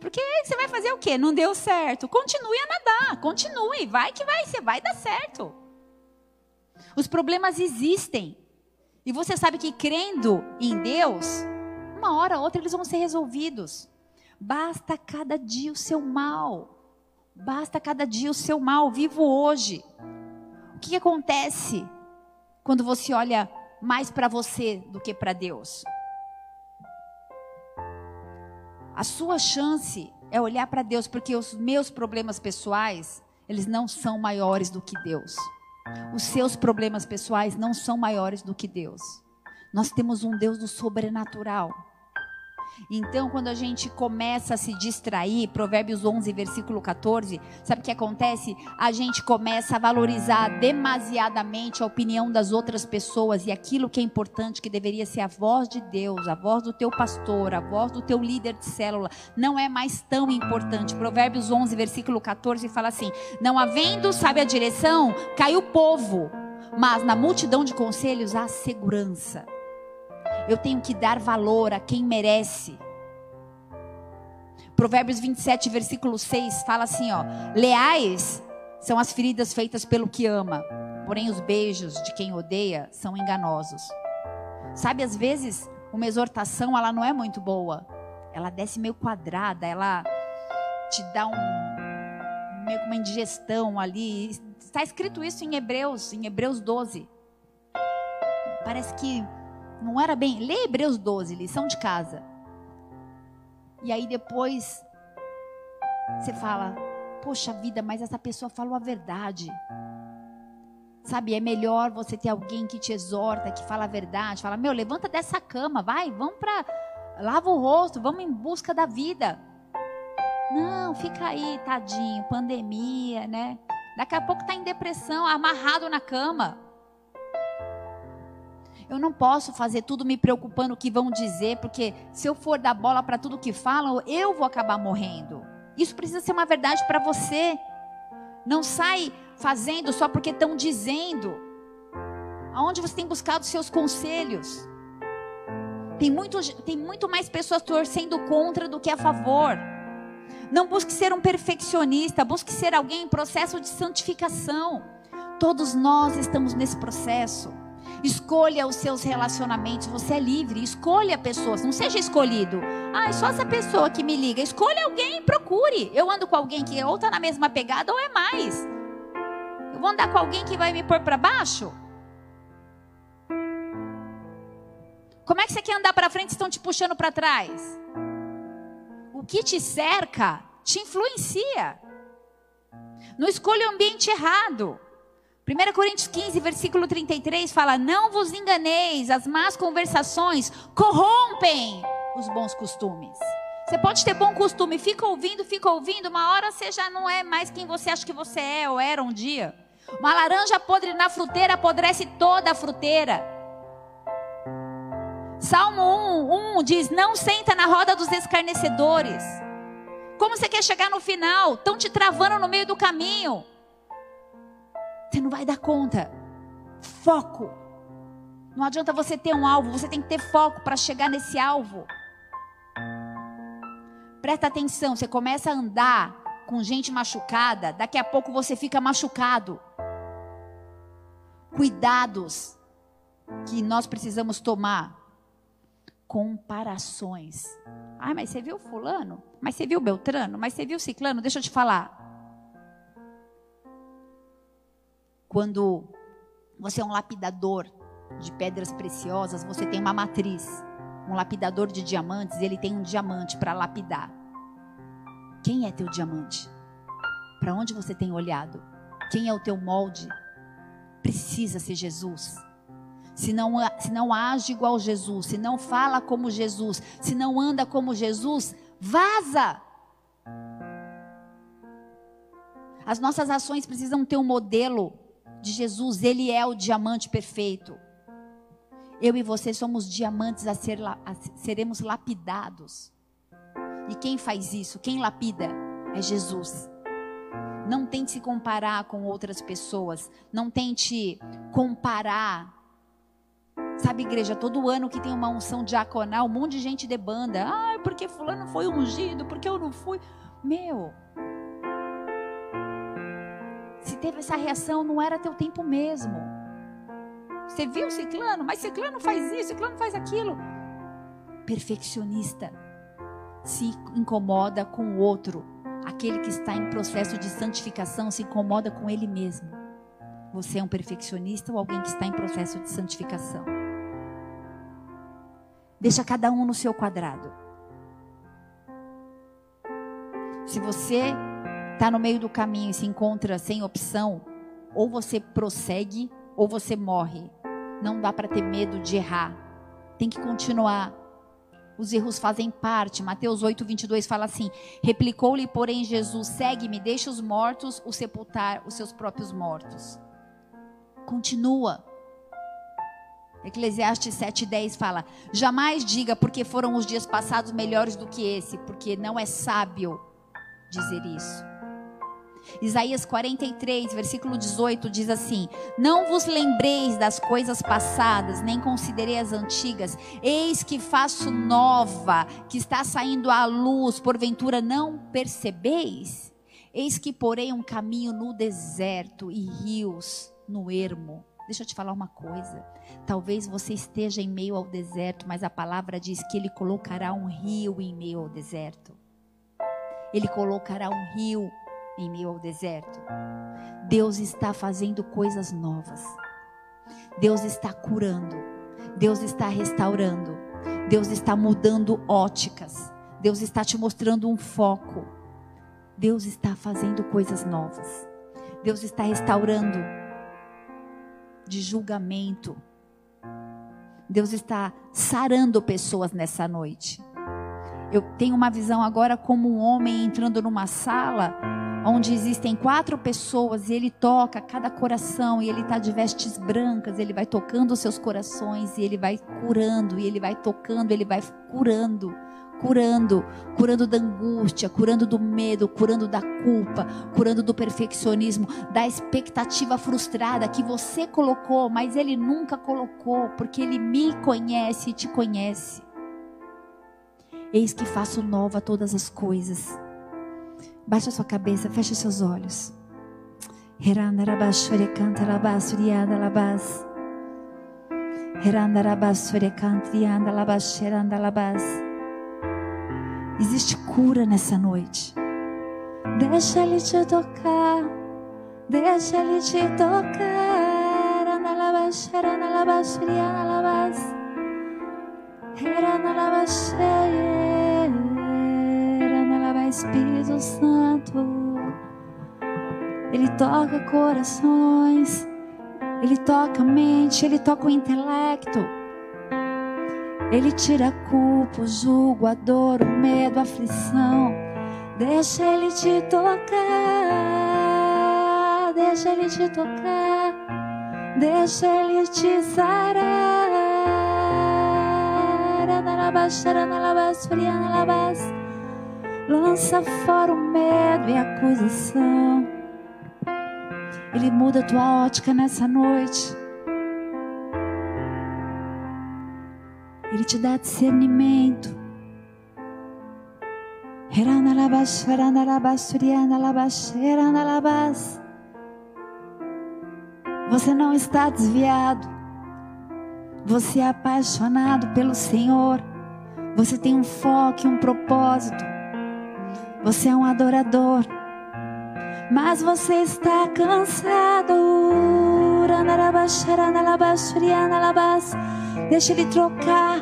Porque você vai fazer o quê? Não deu certo. Continue a nadar, continue, vai que vai, você vai dar certo. Os problemas existem. E você sabe que crendo em Deus, uma hora ou outra eles vão ser resolvidos. Basta cada dia o seu mal. Basta cada dia o seu mal. Vivo hoje. O que, acontece quando você olha mais para você do que para Deus? A sua chance é olhar para Deus, porque os meus problemas pessoais, eles não são maiores do que Deus. Os seus problemas pessoais não são maiores do que Deus. Nós temos um Deus do sobrenatural. Então, quando a gente começa a se distrair, Provérbios 11, versículo 14, sabe o que acontece? A gente começa a valorizar demasiadamente a opinião das outras pessoas e aquilo que é importante, que deveria ser a voz de Deus, a voz do teu pastor, a voz do teu líder de célula, não é mais tão importante. Provérbios 11, versículo 14 fala assim: Não havendo sabe a direção, cai o povo, mas na multidão de conselhos há segurança. Eu tenho que dar valor a quem merece. Provérbios 27, versículo 6 fala assim, ó: Leais são as feridas feitas pelo que ama, porém os beijos de quem odeia são enganosos. Sabe, às vezes, uma exortação, ela não é muito boa. Ela desce meio quadrada, ela te dá um meio que uma indigestão ali. Está escrito isso em Hebreus, em Hebreus 12. Parece que não era bem. Lê Hebreus 12, lição de casa. E aí depois você fala: Poxa vida, mas essa pessoa falou a verdade. Sabe, é melhor você ter alguém que te exorta, que fala a verdade, fala: Meu, levanta dessa cama, vai, vamos para. Lava o rosto, vamos em busca da vida. Não, fica aí, tadinho, pandemia, né? Daqui a pouco tá em depressão, amarrado na cama. Eu não posso fazer tudo me preocupando o que vão dizer, porque se eu for dar bola para tudo que falam, eu vou acabar morrendo. Isso precisa ser uma verdade para você. Não sai fazendo só porque estão dizendo. Aonde você tem buscado seus conselhos? Tem muito, tem muito mais pessoas torcendo contra do que a favor. Não busque ser um perfeccionista, busque ser alguém em processo de santificação. Todos nós estamos nesse processo. Escolha os seus relacionamentos. Você é livre. Escolha pessoas. Não seja escolhido. Ah, é só essa pessoa que me liga. Escolha alguém procure. Eu ando com alguém que ou está na mesma pegada ou é mais. Eu vou andar com alguém que vai me pôr para baixo? Como é que você quer andar para frente e estão te puxando para trás? O que te cerca te influencia. Não escolha o ambiente errado. 1 Coríntios 15, versículo 33 fala: Não vos enganeis, as más conversações corrompem os bons costumes. Você pode ter bom costume, fica ouvindo, fica ouvindo, uma hora você já não é mais quem você acha que você é ou era um dia. Uma laranja podre na fruteira apodrece toda a fruteira. Salmo 1, 1 diz: Não senta na roda dos escarnecedores. Como você quer chegar no final? Estão te travando no meio do caminho. Você não vai dar conta. Foco. Não adianta você ter um alvo, você tem que ter foco para chegar nesse alvo. Presta atenção, você começa a andar com gente machucada, daqui a pouco você fica machucado. Cuidados que nós precisamos tomar. Comparações. Ah, mas você viu fulano? Mas você viu Beltrano? Mas você viu Ciclano? Deixa eu te falar. Quando você é um lapidador de pedras preciosas, você tem uma matriz. Um lapidador de diamantes, ele tem um diamante para lapidar. Quem é teu diamante? Para onde você tem olhado? Quem é o teu molde? Precisa ser Jesus. Se não, se não age igual Jesus, se não fala como Jesus, se não anda como Jesus, vaza. As nossas ações precisam ter um modelo de Jesus. Ele é o diamante perfeito. Eu e você somos diamantes a, ser, a seremos lapidados. E quem faz isso? Quem lapida? É Jesus. Não tente se comparar com outras pessoas. Não tente comparar. Sabe, igreja, todo ano que tem uma unção diaconal, um monte de gente debanda. Ah, porque fulano foi ungido, porque eu não fui. Meu, se teve essa reação, não era teu tempo mesmo. Você viu o ciclano, mas ciclano faz isso, ciclano faz aquilo. Perfeccionista se incomoda com o outro. Aquele que está em processo de santificação se incomoda com ele mesmo. Você é um perfeccionista ou alguém que está em processo de santificação? Deixa cada um no seu quadrado. Se você está no meio do caminho e se encontra sem opção, ou você prossegue ou você morre. Não dá para ter medo de errar. Tem que continuar. Os erros fazem parte. Mateus 8, 22 fala assim: Replicou-lhe, porém, Jesus: Segue-me, deixa os mortos o sepultar os seus próprios mortos. Continua. Eclesiastes 7,10 fala: Jamais diga porque foram os dias passados melhores do que esse, porque não é sábio dizer isso. Isaías 43, versículo 18 diz assim: Não vos lembreis das coisas passadas, nem considerei as antigas. Eis que faço nova, que está saindo à luz, porventura não percebeis? Eis que porei um caminho no deserto e rios no ermo. Deixa eu te falar uma coisa. Talvez você esteja em meio ao deserto, mas a palavra diz que ele colocará um rio em meio ao deserto. Ele colocará um rio em meio ao deserto. Deus está fazendo coisas novas. Deus está curando. Deus está restaurando. Deus está mudando óticas. Deus está te mostrando um foco. Deus está fazendo coisas novas. Deus está restaurando de julgamento. Deus está sarando pessoas nessa noite. Eu tenho uma visão agora como um homem entrando numa sala onde existem quatro pessoas e ele toca cada coração e ele está de vestes brancas, ele vai tocando os seus corações e ele vai curando e ele vai tocando, ele vai curando, curando, curando da angústia, curando do medo, curando da culpa, curando do perfeccionismo, da expectativa frustrada que você colocou, mas ele nunca colocou, porque ele me conhece e te conhece. Eis que faço nova todas as coisas Baixa sua cabeça, fecha seus olhos. Existe cura nessa noite. Deixa ele te tocar. Deixa ele te tocar. Andalabas, andalabas, andalabas. Andalabas, Espírito Santo. Ele toca corações, ele toca a mente, ele toca o intelecto. Ele tira a culpa, o julgo, a dor, o medo, a aflição. Deixa ele te tocar, deixa ele te tocar, deixa ele te sarar. Analabash, analabash, analabash. Lança fora o medo e a acusação. Ele muda a tua ótica nessa noite. Ele te dá discernimento. Você não está desviado. Você é apaixonado pelo Senhor. Você tem um foco e um propósito. Você é um adorador, mas você está cansado. Deixa ele trocar.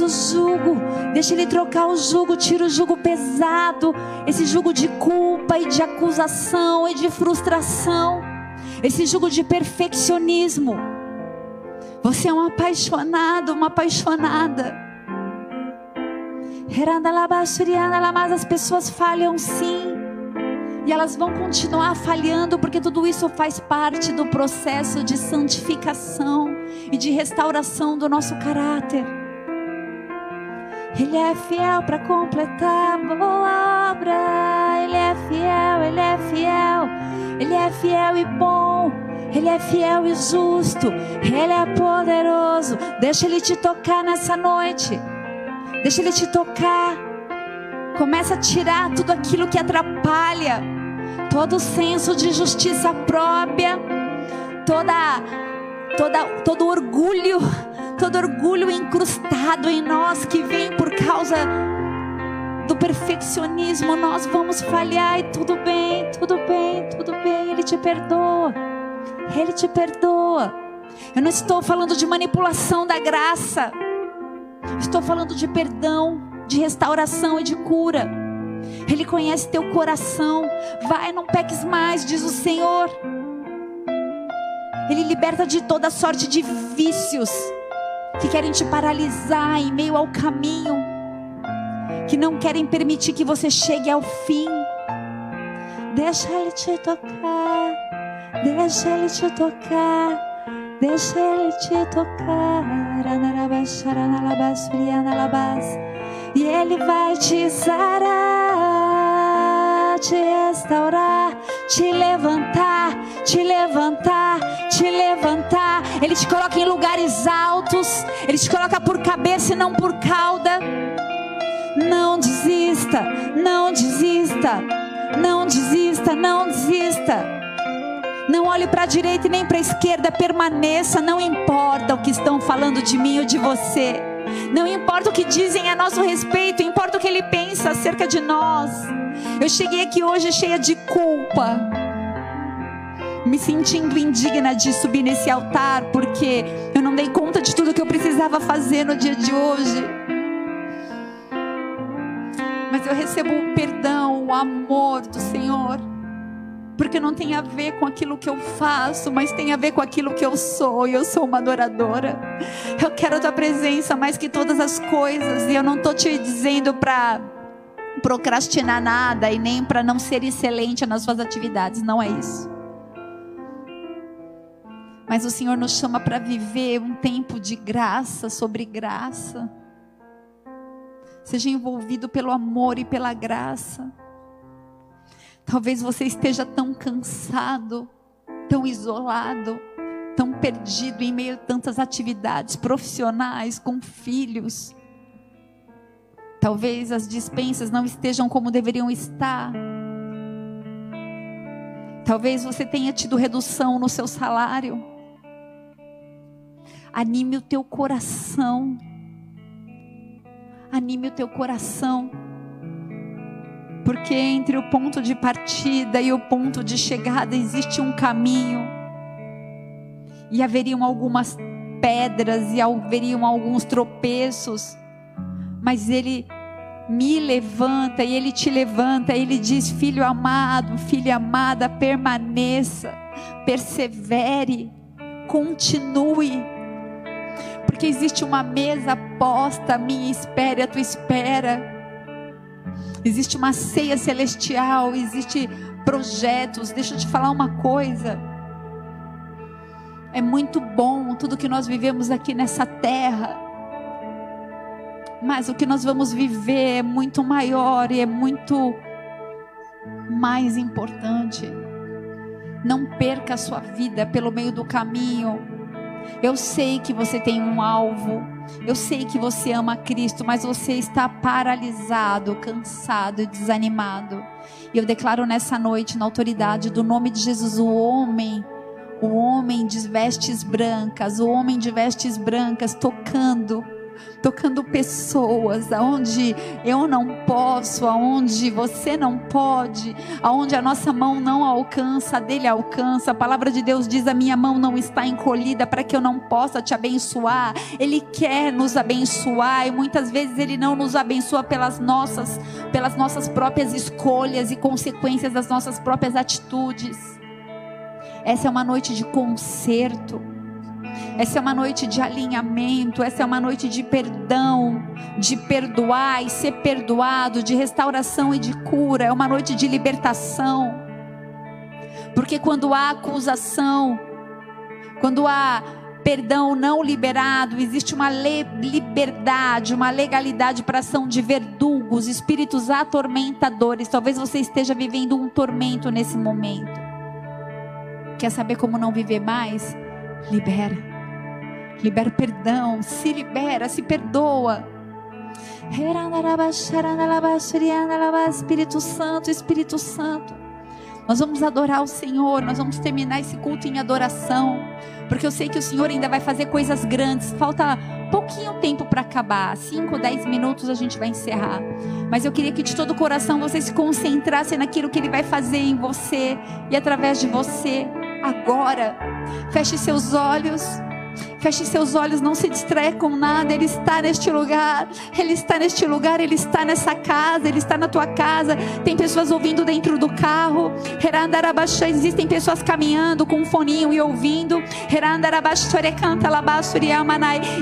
O jugo, deixa ele trocar o jugo, tira o jugo pesado, esse jugo de culpa e de acusação e de frustração, esse jugo de perfeccionismo. Você é um apaixonado, uma apaixonada. Mas as pessoas falham sim. E elas vão continuar falhando porque tudo isso faz parte do processo de santificação e de restauração do nosso caráter. Ele é fiel para completar a boa obra. Ele é fiel, ele é fiel. Ele é fiel e bom. Ele é fiel e justo. Ele é poderoso. Deixa ele te tocar nessa noite. Deixa ele te tocar. Começa a tirar tudo aquilo que atrapalha. Todo senso de justiça própria. Toda toda todo orgulho, todo orgulho incrustado em nós que vem por causa do perfeccionismo, nós vamos falhar e tudo bem, tudo bem, tudo bem, ele te perdoa. Ele te perdoa. Eu não estou falando de manipulação da graça. Estou falando de perdão, de restauração e de cura. Ele conhece teu coração. Vai, não peques mais, diz o Senhor. Ele liberta de toda sorte de vícios que querem te paralisar em meio ao caminho, que não querem permitir que você chegue ao fim. Deixa Ele te tocar, deixa Ele te tocar, deixa Ele te tocar. E Ele vai te sarar, te restaurar, te levantar, te levantar, te levantar. Ele te coloca em lugares altos. Ele te coloca por cabeça e não por cauda. Não desista, não desista, não desista, não desista. Não olhe para a direita nem para a esquerda, permaneça, não importa o que estão falando de mim ou de você. Não importa o que dizem a nosso respeito, importa o que ele pensa acerca de nós. Eu cheguei aqui hoje cheia de culpa me sentindo indigna de subir nesse altar, porque eu não dei conta de tudo que eu precisava fazer no dia de hoje. Mas eu recebo o perdão, o amor do Senhor, porque não tem a ver com aquilo que eu faço, mas tem a ver com aquilo que eu sou, e eu sou uma adoradora. Eu quero a tua presença mais que todas as coisas, e eu não estou te dizendo para procrastinar nada e nem para não ser excelente nas suas atividades, não é isso. Mas o Senhor nos chama para viver um tempo de graça sobre graça. Seja envolvido pelo amor e pela graça. Talvez você esteja tão cansado, tão isolado, tão perdido em meio a tantas atividades profissionais, com filhos. Talvez as dispensas não estejam como deveriam estar. Talvez você tenha tido redução no seu salário anime o teu coração. Anime o teu coração. Porque entre o ponto de partida e o ponto de chegada existe um caminho. E haveriam algumas pedras e haveriam alguns tropeços. Mas ele me levanta e ele te levanta. Ele diz: Filho amado, filha amada, permaneça, persevere, continue porque existe uma mesa posta à minha espera e tua espera. Existe uma ceia celestial, existe projetos. Deixa eu te falar uma coisa. É muito bom tudo que nós vivemos aqui nessa terra. Mas o que nós vamos viver é muito maior e é muito mais importante. Não perca a sua vida pelo meio do caminho eu sei que você tem um alvo. Eu sei que você ama Cristo, mas você está paralisado, cansado desanimado. E eu declaro nessa noite, na autoridade do nome de Jesus, o homem, o homem de vestes brancas, o homem de vestes brancas tocando tocando pessoas, aonde eu não posso, aonde você não pode, aonde a nossa mão não alcança, a dele alcança. A palavra de Deus diz: a minha mão não está encolhida para que eu não possa te abençoar. Ele quer nos abençoar e muitas vezes ele não nos abençoa pelas nossas, pelas nossas próprias escolhas e consequências das nossas próprias atitudes. Essa é uma noite de conserto. Essa é uma noite de alinhamento, essa é uma noite de perdão. de perdoar e ser perdoado, de restauração e de cura. É uma noite de libertação. Porque quando há acusação, quando há perdão não liberado, existe uma liberdade, uma legalidade para ação de verdugos, espíritos atormentadores. Talvez você esteja vivendo um tormento nesse momento. Quer saber como não viver mais? Libera. Libera perdão, se libera, se perdoa. Espírito Santo, Espírito Santo. Nós vamos adorar o Senhor, nós vamos terminar esse culto em adoração, porque eu sei que o Senhor ainda vai fazer coisas grandes. Falta pouquinho tempo para acabar, 5, 10 minutos a gente vai encerrar. Mas eu queria que de todo o coração você se concentrasse naquilo que Ele vai fazer em você e através de você agora. Feche seus olhos. Feche seus olhos, não se distraia com nada. Ele está neste lugar. Ele está neste lugar, ele está nessa casa, ele está na tua casa. Tem pessoas ouvindo dentro do carro. Existem pessoas caminhando com um foninho e ouvindo.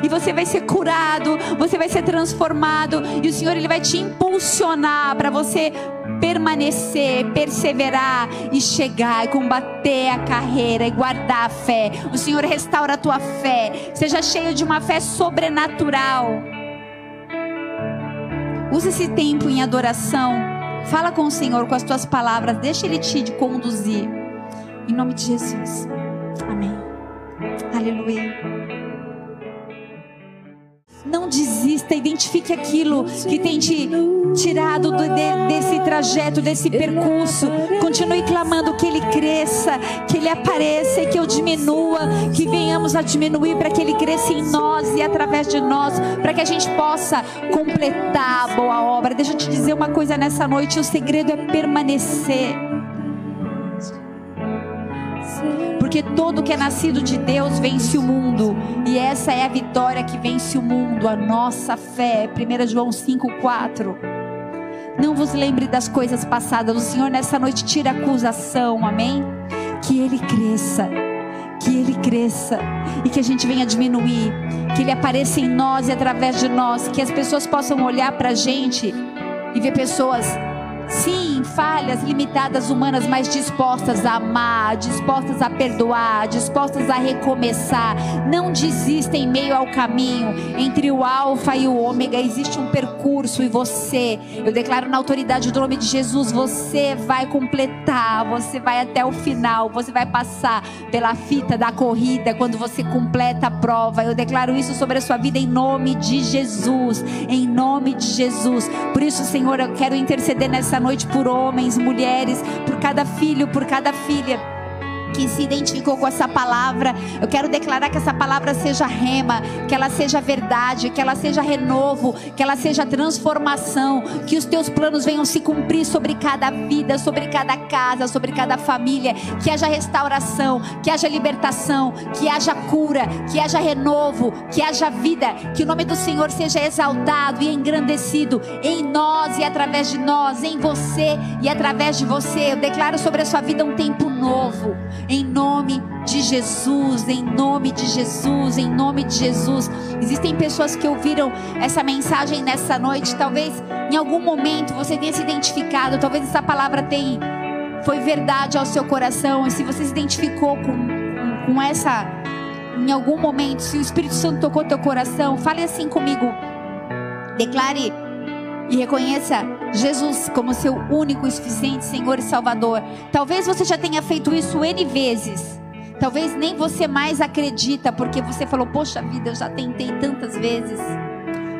E você vai ser curado, você vai ser transformado e o Senhor ele vai te impulsionar para você permanecer, perseverar e chegar e combater a carreira e guardar a fé. O Senhor restaura a tua fé. Seja cheio de uma fé sobrenatural. Use esse tempo em adoração. Fala com o Senhor com as tuas palavras. Deixa Ele te conduzir. Em nome de Jesus. Amém. Aleluia. Não desista, identifique aquilo que tem te tirado do, de, desse trajeto, desse percurso. Continue clamando que Ele cresça, que Ele apareça e que eu diminua, que venhamos a diminuir para que Ele cresça em nós e através de nós, para que a gente possa completar a boa obra. Deixa eu te dizer uma coisa nessa noite: o segredo é permanecer. Porque todo que é nascido de Deus vence o mundo. E essa é a vitória que vence o mundo, a nossa fé. 1 João 5,4. Não vos lembre das coisas passadas. O Senhor nessa noite tira acusação, amém? Que Ele cresça, que Ele cresça e que a gente venha diminuir, que Ele apareça em nós e através de nós, que as pessoas possam olhar para a gente e ver pessoas Sim, falhas limitadas humanas, mas dispostas a amar, dispostas a perdoar, dispostas a recomeçar. Não desista em meio ao caminho. Entre o Alfa e o Ômega existe um percurso e você, eu declaro na autoridade do nome de Jesus, você vai completar, você vai até o final, você vai passar pela fita da corrida quando você completa a prova. Eu declaro isso sobre a sua vida em nome de Jesus, em nome de Jesus. Por isso, Senhor, eu quero interceder nessa essa noite por homens, mulheres, por cada filho, por cada filha que se identificou com essa palavra. Eu quero declarar que essa palavra seja rema, que ela seja verdade, que ela seja renovo, que ela seja transformação, que os teus planos venham se cumprir sobre cada vida, sobre cada casa, sobre cada família, que haja restauração, que haja libertação, que haja cura, que haja renovo, que haja vida, que o nome do Senhor seja exaltado e engrandecido em nós e através de nós, em você e através de você. Eu declaro sobre a sua vida um tempo novo em nome de Jesus, em nome de Jesus, em nome de Jesus. Existem pessoas que ouviram essa mensagem nessa noite, talvez em algum momento você tenha se identificado, talvez essa palavra tenha foi verdade ao seu coração, e se você se identificou com, com, essa em algum momento, se o Espírito Santo tocou teu coração, fale assim comigo. Declare e reconheça Jesus como seu único e suficiente Senhor e Salvador. Talvez você já tenha feito isso N vezes. Talvez nem você mais acredita, porque você falou: Poxa vida, eu já tentei tantas vezes.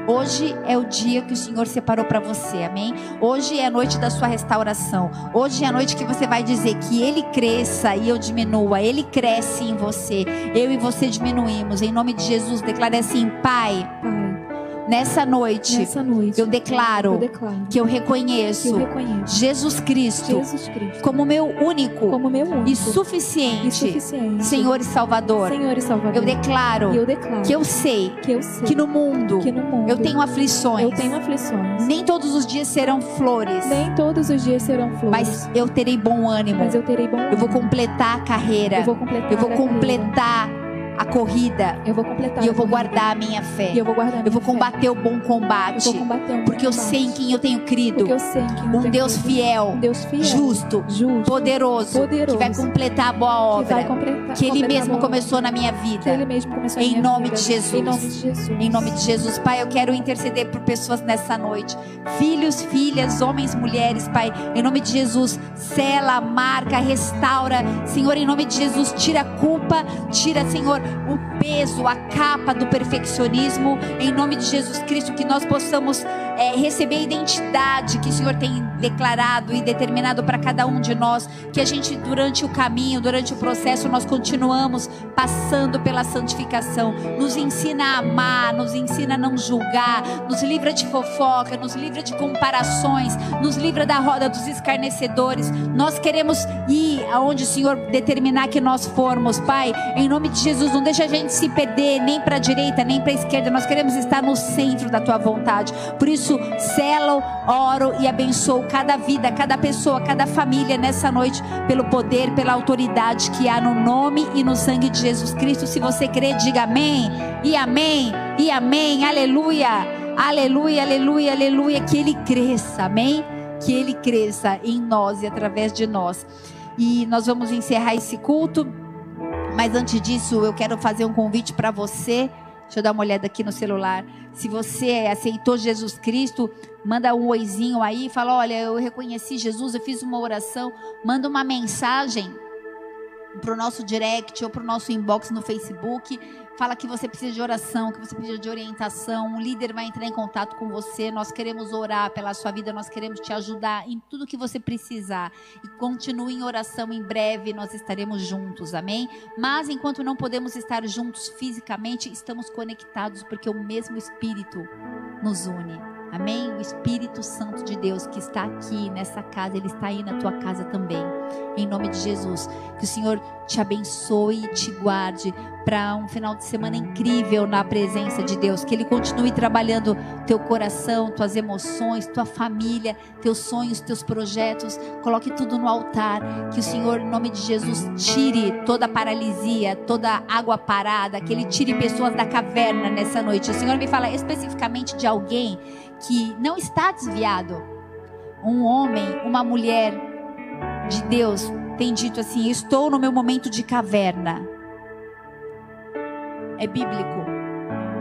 Hoje é o dia que o Senhor separou para você, amém? Hoje é a noite da sua restauração. Hoje é a noite que você vai dizer que Ele cresça e eu diminua. Ele cresce em você, eu e você diminuímos. Em nome de Jesus, declare assim: Pai. Nessa noite, Nessa noite eu, declaro eu declaro que eu reconheço, que eu reconheço Jesus, Cristo Jesus Cristo como meu único, como meu único e, suficiente, e suficiente Senhor e Salvador. Senhor e Salvador. Eu declaro, eu declaro que, eu sei, que eu sei que no mundo, que no mundo eu tenho aflições. Eu tenho aflições. Nem todos os dias serão flores. Nem todos os dias serão flores. Mas eu terei bom ânimo. Mas eu terei bom ânimo. Eu vou completar a carreira. Eu vou completar, eu vou completar corrida Eu vou completar. e eu vou guardar a minha fé. E eu vou guardar. Eu vou fé. combater o bom Eu combate, vou combater bom porque eu sei em quem eu tenho crido. Porque eu sei em quem eu Um Deus crido. fiel, Um Deus fiel. justo, Justo. poderoso, Poderoso. que vai completar a boa Que obra completar. que Ele mesmo começou na minha. Que Ele vida. mesmo começou Em nome vida. de Jesus. Em nome de Jesus. Em nome de Jesus, Pai, eu quero interceder por pessoas nessa noite. Filhos, filhas, homens, mulheres, Pai. Em nome de Jesus, sela, marca, restaura. Senhor, em nome de Jesus, tira a culpa, tira, Senhor, o peso, a capa do perfeccionismo. Em nome de Jesus Cristo, que nós possamos é, receber a identidade que o Senhor tem declarado e determinado para cada um de nós. Que a gente, durante o caminho, durante o processo, nós continuamos passando pela santificação. Nos ensina a amar, nos ensina a não julgar, nos livra de fofoca, nos livra de comparações, nos livra da roda dos escarnecedores. Nós queremos ir aonde o Senhor determinar que nós formos, Pai. Em nome de Jesus, não deixa a gente se perder nem para a direita, nem para a esquerda. Nós queremos estar no centro da tua vontade. Por isso, selo, oro e abençoo cada vida, cada pessoa, cada família nessa noite, pelo poder, pela autoridade que há no nome e no sangue de Jesus Cristo. Se você crê, diga amém, e amém, e amém, aleluia, aleluia, aleluia, aleluia. Que ele cresça, amém? Que ele cresça em nós e através de nós. E nós vamos encerrar esse culto. Mas antes disso, eu quero fazer um convite para você. Deixa eu dar uma olhada aqui no celular. Se você aceitou Jesus Cristo, manda um oizinho aí, fala: "Olha, eu reconheci Jesus, eu fiz uma oração". Manda uma mensagem pro nosso direct ou pro nosso inbox no Facebook. Fala que você precisa de oração, que você precisa de orientação. Um líder vai entrar em contato com você. Nós queremos orar pela sua vida, nós queremos te ajudar em tudo que você precisar. E continue em oração, em breve nós estaremos juntos, amém? Mas enquanto não podemos estar juntos fisicamente, estamos conectados porque o mesmo Espírito nos une. Amém? O Espírito Santo de Deus que está aqui nessa casa, ele está aí na tua casa também. Em nome de Jesus. Que o Senhor te abençoe e te guarde para um final de semana incrível na presença de Deus. Que Ele continue trabalhando teu coração, tuas emoções, tua família, teus sonhos, teus projetos. Coloque tudo no altar. Que o Senhor, em nome de Jesus, tire toda paralisia, toda água parada. Que Ele tire pessoas da caverna nessa noite. O Senhor me fala especificamente de alguém que não está desviado. Um homem, uma mulher de Deus tem dito assim: Estou no meu momento de caverna. É bíblico,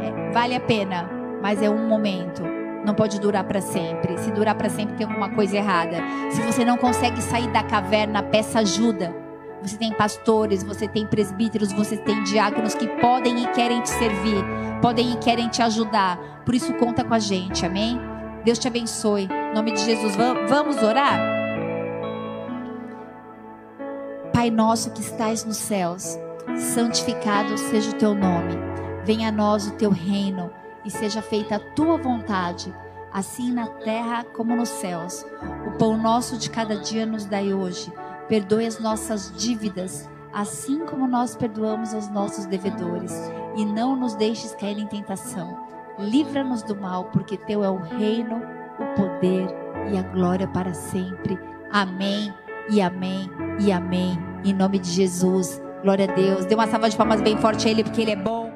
É- vale a pena, mas é um momento. Não pode durar para sempre. Se durar para sempre, tem alguma coisa errada. Se você não consegue sair da caverna, peça ajuda. Você tem pastores, você tem presbíteros, você tem diáconos que podem e querem te servir, podem e querem te ajudar. Por isso, conta com a gente, amém? Deus te abençoe. Em nome de Jesus, Va- vamos orar? Pai nosso que estais nos céus, santificado seja o teu nome. Venha a nós o teu reino e seja feita a tua vontade, assim na terra como nos céus. O pão nosso de cada dia nos dai hoje. Perdoe as nossas dívidas, assim como nós perdoamos aos nossos devedores, e não nos deixes cair em tentação. Livra-nos do mal, porque teu é o reino, o poder e a glória para sempre. Amém. E amém. E amém. Em nome de Jesus. Glória a Deus. Dê uma salva de palmas bem forte a ele, porque ele é bom.